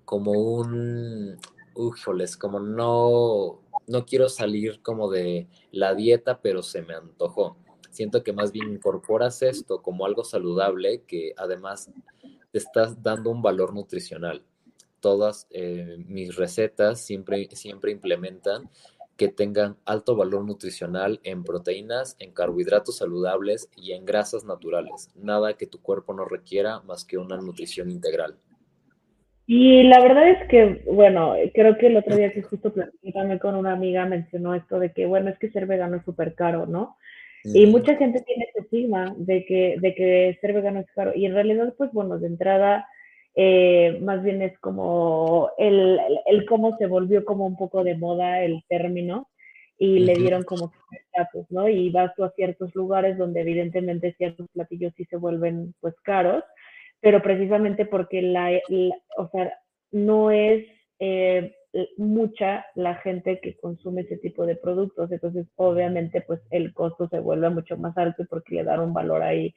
Speaker 3: como un, híjoles, como no, no quiero salir como de la dieta, pero se me antojó. Siento que más bien incorporas esto como algo saludable que además te estás dando un valor nutricional. Todas eh, mis recetas siempre, siempre implementan que tengan alto valor nutricional en proteínas, en carbohidratos saludables y en grasas naturales. Nada que tu cuerpo no requiera más que una nutrición integral.
Speaker 2: Y la verdad es que, bueno, creo que el otro día que justo platicé también con una amiga mencionó esto de que, bueno, es que ser vegano es súper caro, ¿no? Y mucha gente tiene ese estigma de que, de que ser vegano es caro. Y en realidad, pues bueno, de entrada, eh, más bien es como el, el, cómo se volvió como un poco de moda el término y le dieron como estatus, ¿no? Y vas tú a ciertos lugares donde evidentemente ciertos platillos sí se vuelven pues caros, pero precisamente porque la, o sea, no es eh, mucha la gente que consume ese tipo de productos, entonces obviamente pues el costo se vuelve mucho más alto porque le dan un valor ahí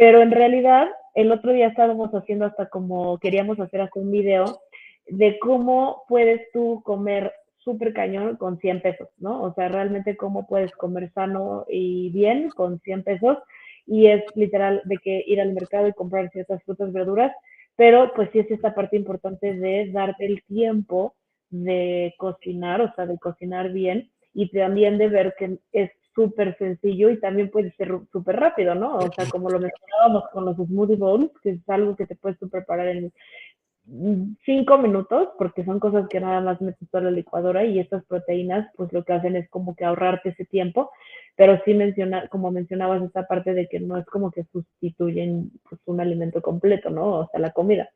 Speaker 2: pero en realidad, el otro día estábamos haciendo hasta como queríamos hacer hasta un video de cómo puedes tú comer súper cañón con 100 pesos, ¿no? O sea, realmente cómo puedes comer sano y bien con 100 pesos. Y es literal de que ir al mercado y comprar ciertas frutas, verduras, pero pues sí es esta parte importante de darte el tiempo de cocinar, o sea, de cocinar bien y también de ver que es súper sencillo y también puede ser súper rápido, ¿no? O sea, como lo mencionábamos con los smoothie bowls, que es algo que te puedes preparar en cinco minutos, porque son cosas que nada más metes la licuadora y estas proteínas, pues lo que hacen es como que ahorrarte ese tiempo, pero sí menciona, como mencionabas, esta parte de que no es como que sustituyen pues, un alimento completo, ¿no? O sea, la comida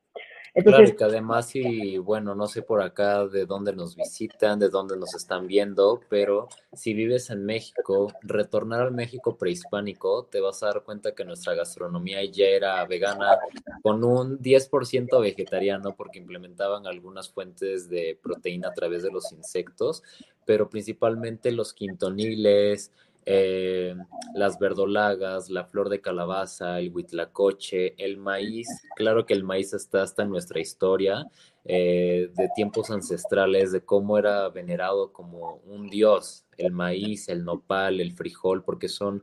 Speaker 3: claro, que además, y bueno, no sé por acá de dónde nos visitan, de dónde nos están viendo, pero si vives en México, retornar al México prehispánico, te vas a dar cuenta que nuestra gastronomía ya era vegana con un 10% vegetariano porque implementaban algunas fuentes de proteína a través de los insectos, pero principalmente los quintoniles, eh, las verdolagas, la flor de calabaza, el huitlacoche, el maíz. Claro que el maíz está hasta en nuestra historia eh, de tiempos ancestrales, de cómo era venerado como un dios, el maíz, el nopal, el frijol, porque son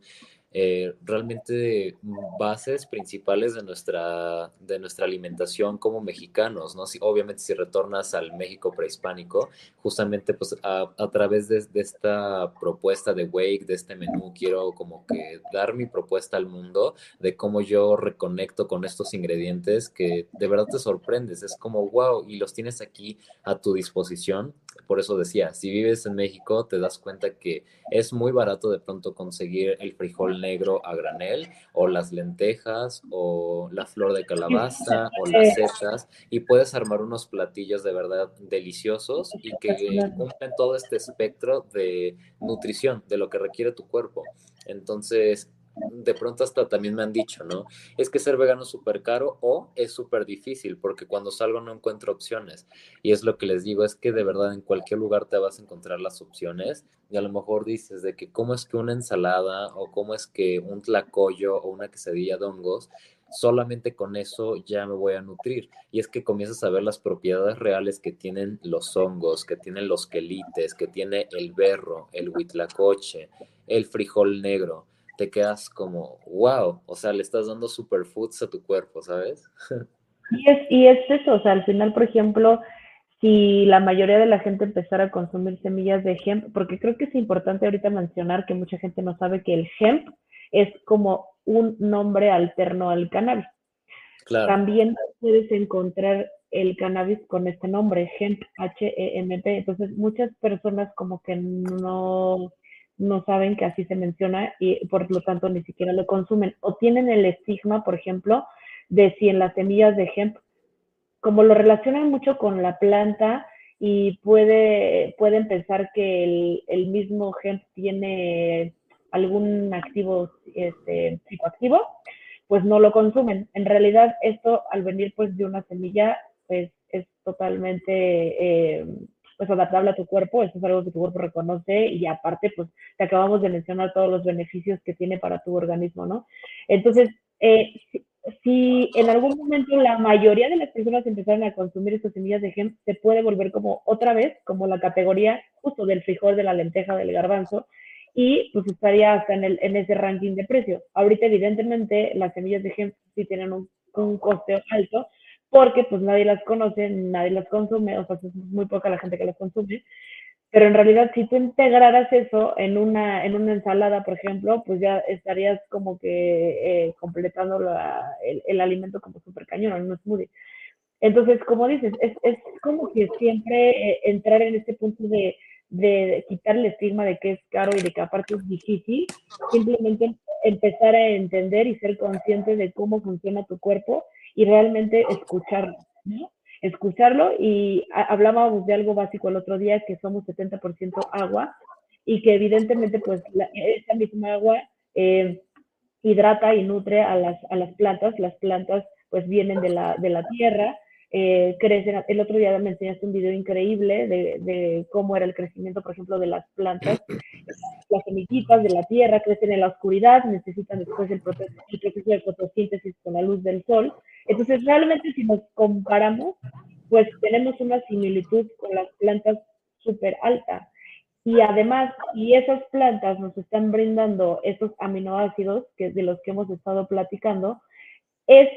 Speaker 3: eh, realmente bases principales de nuestra, de nuestra alimentación como mexicanos, ¿no? Si, obviamente si retornas al México prehispánico, justamente pues a, a través de, de, esta propuesta de Wake, de este menú, quiero como que dar mi propuesta al mundo de cómo yo reconecto con estos ingredientes que de verdad te sorprendes, es como wow, y los tienes aquí a tu disposición. Por eso decía, si vives en México te das cuenta que es muy barato de pronto conseguir el frijol negro a granel, o las lentejas, o la flor de calabaza, o las setas, y puedes armar unos platillos de verdad deliciosos y que cumplen todo este espectro de nutrición, de lo que requiere tu cuerpo. Entonces, de pronto hasta también me han dicho, ¿no? Es que ser vegano es súper caro o es súper difícil porque cuando salgo no encuentro opciones. Y es lo que les digo, es que de verdad en cualquier lugar te vas a encontrar las opciones y a lo mejor dices de que cómo es que una ensalada o cómo es que un tlacoyo o una quesadilla de hongos solamente con eso ya me voy a nutrir. Y es que comienzas a ver las propiedades reales que tienen los hongos, que tienen los quelites, que tiene el berro, el huitlacoche, el frijol negro te quedas como, wow, o sea, le estás dando superfoods a tu cuerpo, ¿sabes?
Speaker 2: Y es, y es eso, o sea, al final, por ejemplo, si la mayoría de la gente empezara a consumir semillas de hemp, porque creo que es importante ahorita mencionar que mucha gente no sabe que el hemp es como un nombre alterno al cannabis. Claro. También puedes encontrar el cannabis con este nombre, hemp, H-E-M-P. Entonces, muchas personas como que no no saben que así se menciona y por lo tanto ni siquiera lo consumen. O tienen el estigma, por ejemplo, de si en las semillas de hemp, como lo relacionan mucho con la planta y puede, pueden pensar que el, mismo hemp tiene algún activo este, psicoactivo, pues no lo consumen. En realidad esto al venir pues de una semilla pues es totalmente eh, pues adaptable a tu cuerpo, eso es algo que tu cuerpo reconoce y aparte pues te acabamos de mencionar todos los beneficios que tiene para tu organismo, ¿no? Entonces, eh, si, en algún momento la mayoría de las personas empezaron a consumir estas semillas de hemp, se puede volver como otra vez, como la categoría justo del frijol, de la lenteja, del garbanzo, y pues estaría hasta en, el, en ese ranking de precio. Ahorita evidentemente las semillas de hemp sí tienen un, un coste alto porque pues nadie las conoce, nadie las consume, o sea, es muy poca la gente que las consume, pero en realidad si tú integraras eso en una, en una ensalada, por ejemplo, pues ya estarías como que eh, completando la, el, el, alimento como súper cañón en un smoothie. Entonces, como dices, es, es como que siempre eh, entrar en este punto de, de quitar el estigma de que es caro y de que aparte es difícil, simplemente empezar a entender y ser consciente de cómo funciona tu cuerpo y realmente escucharlo, ¿no? Escucharlo y hablábamos de algo básico el otro día, que somos 70% agua y que evidentemente pues la, esa misma agua eh, hidrata y nutre a las, a las plantas, las plantas pues vienen de la, de la tierra, eh, crecen. El otro día me enseñaste un video increíble de, de, cómo era el crecimiento, por ejemplo, de las plantas. Las semillitas de la tierra crecen en la oscuridad, necesitan después el proceso, el proceso de fotosíntesis con la luz del sol. Entonces, realmente si nos comparamos, pues tenemos una similitud con las plantas súper alta. Y además, y esas plantas nos están brindando esos aminoácidos que de los que hemos estado platicando, es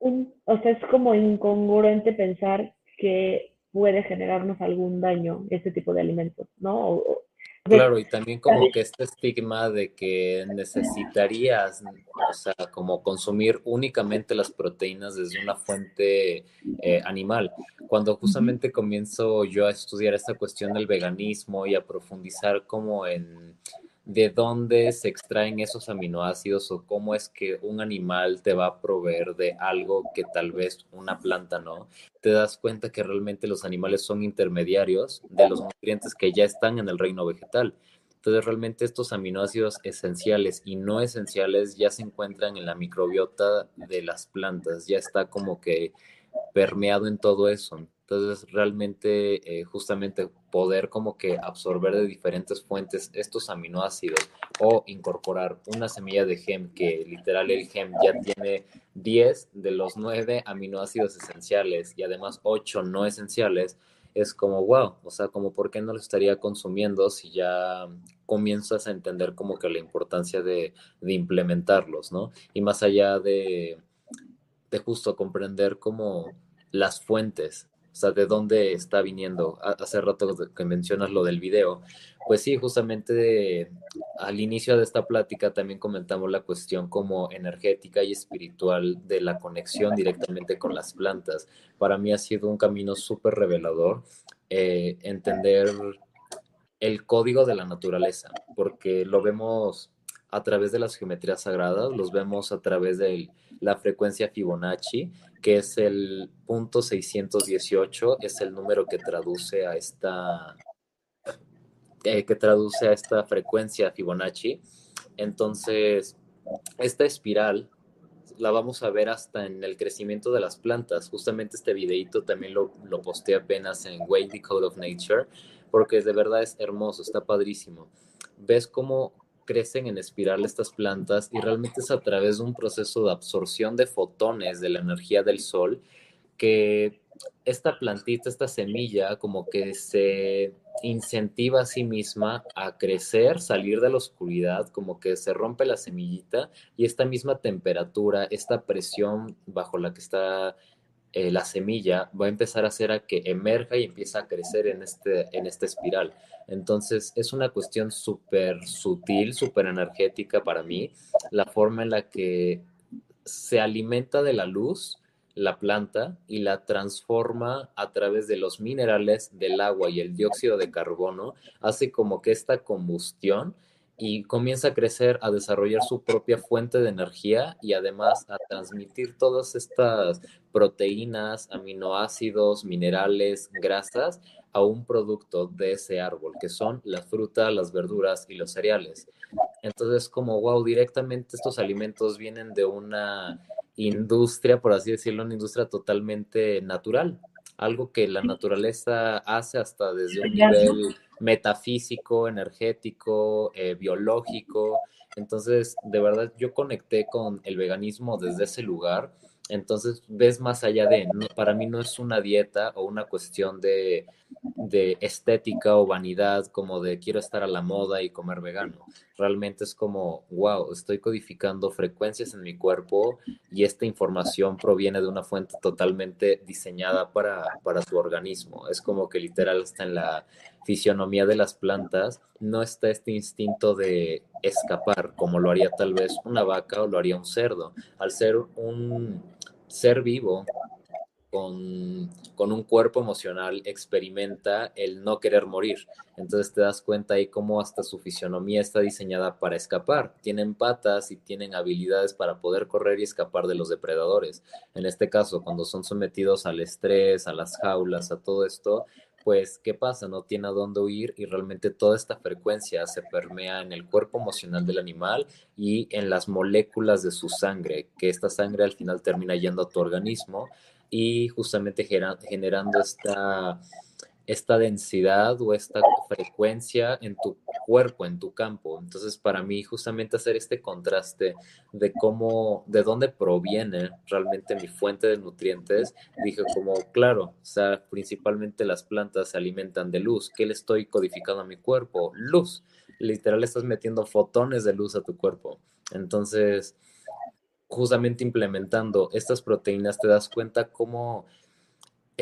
Speaker 2: o sea, es como incongruente pensar que puede generarnos algún daño este tipo de alimentos, ¿no?
Speaker 3: Claro, y también como que este estigma de que necesitarías, o sea, como consumir únicamente las proteínas desde una fuente eh, animal. Cuando justamente comienzo yo a estudiar esta cuestión del veganismo y a profundizar como en de dónde se extraen esos aminoácidos o cómo es que un animal te va a proveer de algo que tal vez una planta no, te das cuenta que realmente los animales son intermediarios de los nutrientes que ya están en el reino vegetal. Entonces realmente estos aminoácidos esenciales y no esenciales ya se encuentran en la microbiota de las plantas, ya está como que permeado en todo eso. Entonces, realmente, eh, justamente poder como que absorber de diferentes fuentes estos aminoácidos o incorporar una semilla de gem que literal el gem ya tiene 10 de los 9 aminoácidos esenciales y además 8 no esenciales, es como, wow, o sea, como por qué no lo estaría consumiendo si ya comienzas a entender como que la importancia de, de implementarlos, ¿no? Y más allá de, de justo comprender como las fuentes o sea, de dónde está viniendo. Hace rato que mencionas lo del video, pues sí, justamente al inicio de esta plática también comentamos la cuestión como energética y espiritual de la conexión directamente con las plantas. Para mí ha sido un camino súper revelador eh, entender el código de la naturaleza, porque lo vemos a través de las geometrías sagradas, los vemos a través de la frecuencia Fibonacci, que es el punto 618, es el número que traduce a esta eh, que traduce a esta frecuencia Fibonacci. Entonces, esta espiral la vamos a ver hasta en el crecimiento de las plantas. Justamente este videito también lo, lo posteé apenas en Way the Code of Nature, porque de verdad es hermoso, está padrísimo. Ves cómo crecen en espiral estas plantas y realmente es a través de un proceso de absorción de fotones de la energía del sol que esta plantita, esta semilla, como que se incentiva a sí misma a crecer, salir de la oscuridad, como que se rompe la semillita y esta misma temperatura, esta presión bajo la que está eh, la semilla va a empezar a hacer a que emerja y empiece a crecer en, este, en esta espiral. Entonces es una cuestión súper sutil, súper energética para mí, la forma en la que se alimenta de la luz la planta y la transforma a través de los minerales del agua y el dióxido de carbono, hace como que esta combustión y comienza a crecer, a desarrollar su propia fuente de energía y además a transmitir todas estas proteínas, aminoácidos, minerales, grasas a un producto de ese árbol, que son la fruta, las verduras y los cereales. Entonces, como, wow, directamente estos alimentos vienen de una industria, por así decirlo, una industria totalmente natural, algo que la naturaleza hace hasta desde un nivel metafísico, energético, eh, biológico. Entonces, de verdad, yo conecté con el veganismo desde ese lugar Entonces ves más allá de, para mí no es una dieta o una cuestión de, de, estética o vanidad, como de quiero estar a la moda y comer vegano. Realmente es como, wow, estoy codificando frecuencias en mi cuerpo y esta información proviene de una fuente totalmente diseñada para, para su organismo. Es como que literal está en la fisionomía de las plantas, no está este instinto de escapar como lo haría tal vez una vaca o lo haría un cerdo. Al ser un ser vivo con, con, un cuerpo emocional experimenta el no querer morir. Entonces te das cuenta ahí cómo hasta su fisionomía está diseñada para escapar. Tienen patas y tienen habilidades para poder correr y escapar de los depredadores. En este caso, cuando son sometidos al estrés, a las jaulas, a todo esto, pues, ¿qué pasa? No tiene a dónde huir y realmente toda esta frecuencia se permea en el cuerpo emocional del animal y en las moléculas de su sangre, que esta sangre al final termina yendo a tu organismo y justamente generando esta esta densidad o esta frecuencia en tu cuerpo, en tu campo. Entonces, para mí, justamente hacer este contraste de cómo, de dónde proviene realmente mi fuente de nutrientes, dije como, claro, o sea, principalmente las plantas se alimentan de luz. ¿Qué le estoy codificando a mi cuerpo? Luz. Literal, estás metiendo fotones de luz a tu cuerpo. Entonces, justamente implementando estas proteínas, te das cuenta cómo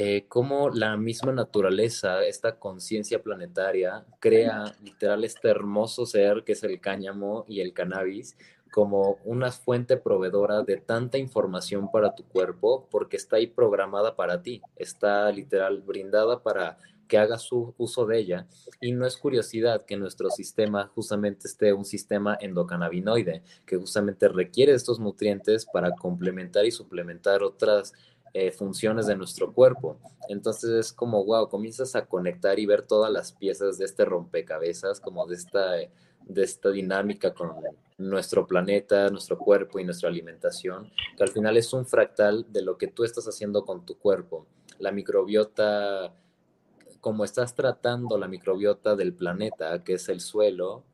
Speaker 3: eh, cómo la misma naturaleza, esta conciencia planetaria, crea literal este hermoso ser que es el cáñamo y el cannabis como una fuente proveedora de tanta información para tu cuerpo porque está ahí programada para ti, está literal brindada para que hagas su uso de ella. Y no es curiosidad que nuestro sistema justamente esté un sistema endocannabinoide, que justamente requiere estos nutrientes para complementar y suplementar otras eh, funciones de nuestro cuerpo. Entonces es como, wow, comienzas a conectar y ver todas las piezas de este rompecabezas, como de esta, de esta dinámica con nuestro planeta, nuestro cuerpo y nuestra alimentación, que al final es un fractal de lo que tú estás haciendo con tu cuerpo. La microbiota, como estás tratando la microbiota del planeta, que es el suelo,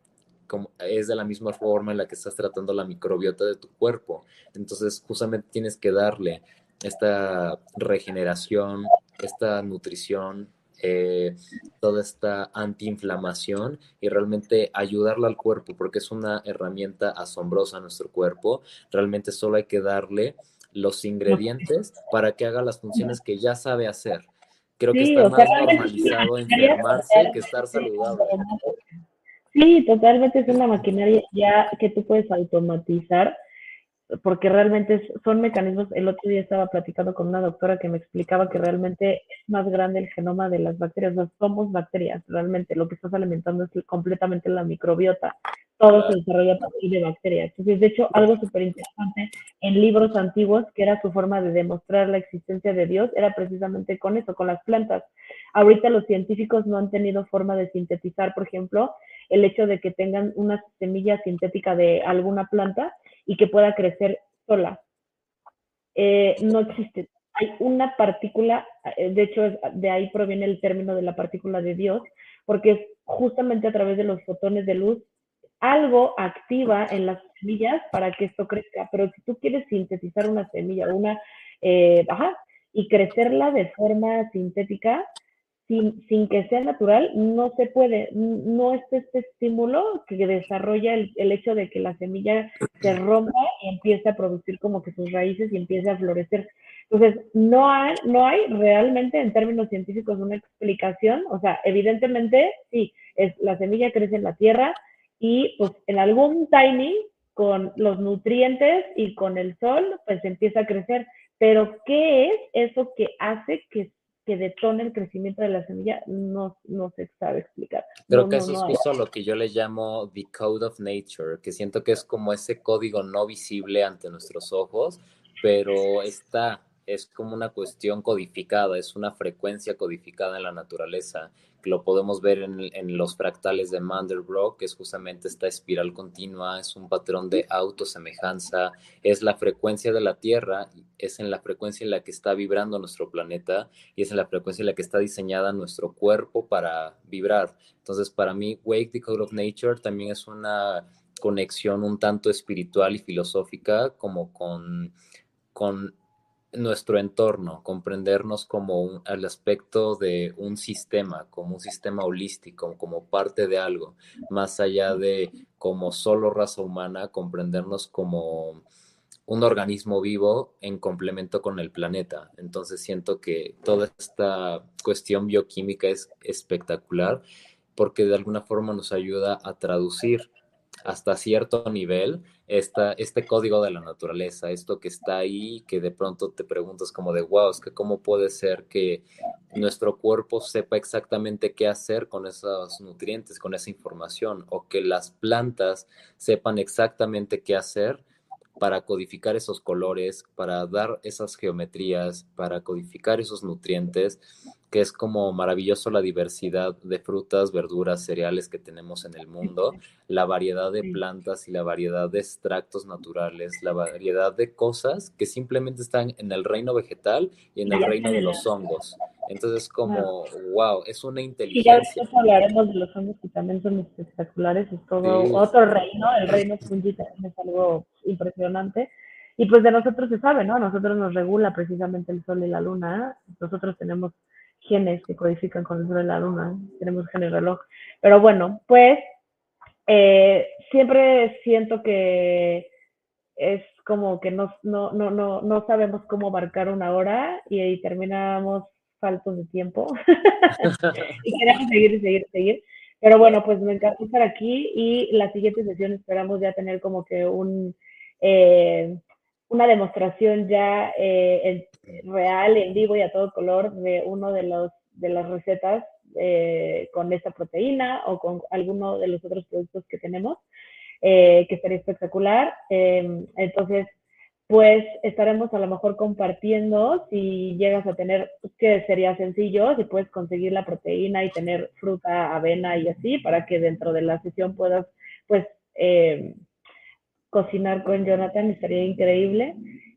Speaker 3: es de la misma forma en la que estás tratando la microbiota de tu cuerpo. Entonces, justamente tienes que darle esta regeneración, esta nutrición, eh, toda esta antiinflamación y realmente ayudarla al cuerpo, porque es una herramienta asombrosa a nuestro cuerpo. Realmente solo hay que darle los ingredientes para que haga las funciones que ya sabe hacer. Creo que está más normalizado enfermarse que estar saludable.
Speaker 2: Sí, totalmente es una maquinaria ya que tú puedes automatizar porque realmente son mecanismos, el otro día estaba platicando con una doctora que me explicaba que realmente es más grande el genoma de las bacterias, no somos bacterias, realmente lo que estás alimentando es completamente la microbiota, todo se desarrolla a partir de bacterias. Entonces, de hecho, algo súper interesante en libros antiguos, que era su forma de demostrar la existencia de Dios, era precisamente con eso, con las plantas. Ahorita los científicos no han tenido forma de sintetizar, por ejemplo, el hecho de que tengan una semilla sintética de alguna planta y que pueda crecer sola. Eh, no existe. Hay una partícula, eh, de hecho de ahí proviene el término de la partícula de Dios, porque es justamente a través de los fotones de luz algo activa en las semillas para que esto crezca. Pero si tú quieres sintetizar una semilla, una, eh, ajá, y crecerla de forma sintética, sin, sin, que sea natural, no se puede, no es este estímulo que desarrolla el, el, hecho de que la semilla se rompa y empiece a producir como que sus raíces y empiece a florecer. Entonces, no hay, no hay realmente en términos científicos una explicación, o sea, evidentemente sí, es, la semilla crece en la tierra y pues en algún timing con los nutrientes y con el sol, pues empieza a crecer. Pero, ¿qué es eso que hace que que detone el crecimiento de la semilla, no, no se sabe explicar.
Speaker 3: Creo que eso es justo lo que yo le llamo the code of nature, que siento que es como ese código no visible ante nuestros ojos, pero está, es como una cuestión codificada, es una frecuencia codificada en la naturaleza lo podemos ver en, los fractales de Mandelbrot, que es justamente esta espiral continua, es un patrón de autosemejanza, es la frecuencia de la Tierra, es en la frecuencia en la que está vibrando nuestro planeta y es en la frecuencia en la que está diseñada nuestro cuerpo para vibrar. Entonces, para mí, Wake the Code of Nature también es una conexión un tanto espiritual y filosófica como con, con nuestro entorno, comprendernos como un, el aspecto de un sistema, como un sistema holístico, como parte de algo, más allá de como solo raza humana, comprendernos como un organismo vivo en complemento con el planeta. Entonces siento que toda esta cuestión bioquímica es espectacular porque de alguna forma nos ayuda a traducir hasta cierto nivel esta, este código de la naturaleza, esto que está ahí, que de pronto te preguntas como de, wow, es que cómo puede ser que nuestro cuerpo sepa exactamente qué hacer con esos nutrientes, con esa información, o que las plantas sepan exactamente qué hacer para codificar esos colores, para dar esas geometrías, para codificar esos nutrientes, que es como maravilloso la diversidad de frutas, verduras, cereales que tenemos en el mundo, la variedad de plantas y la variedad de extractos naturales, la variedad de cosas que simplemente están en el reino vegetal y en el reino de los hongos. Entonces, como, wow, es una inteligencia.
Speaker 2: Y ya después hablaremos de los hongos que también son espectaculares, es todo otro reino, el reino fungi también es algo impresionante. Y pues de nosotros se sabe, ¿no? Nosotros nos regula precisamente el sol y la luna. Nosotros tenemos genes que codifican con el sol y la luna, tenemos genes reloj. Pero bueno, pues eh, siempre siento que es como que no, no, no, no, no sabemos cómo marcar una hora y ahí terminamos faltos de tiempo y queremos seguir y seguir y seguir. Pero bueno, pues me encanta estar aquí y la siguiente sesión esperamos ya tener como que un, eh, una demostración ya eh, real, en vivo y a todo color de uno de, los, de las recetas eh, con esta proteína o con alguno de los otros productos que tenemos, que sería espectacular. entonces, pues estaremos a lo mejor compartiendo si llegas a tener, que sería sencillo, si puedes conseguir la proteína y tener fruta, avena y así, para que dentro de la sesión puedas, pues, eh, cocinar con Jonathan, estaría increíble.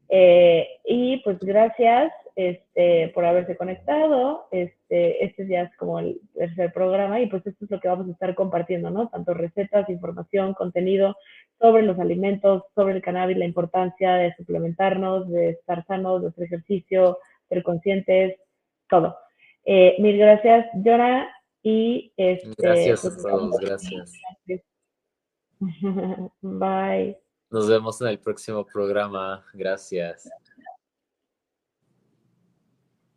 Speaker 2: Eh, y pues gracias este, por haberse conectado. Este, este ya es como el tercer programa y pues esto es lo que vamos a estar compartiendo, ¿no? Tanto recetas, información, contenido sobre los alimentos, sobre el cannabis, la importancia de suplementarnos, de estar sanos, de hacer ejercicio, ser conscientes, todo. Eh, mil gracias, Jonah. Y este,
Speaker 3: gracias a pues, todos, gracias.
Speaker 2: Bye.
Speaker 3: Nos vemos en el próximo programa. Gracias.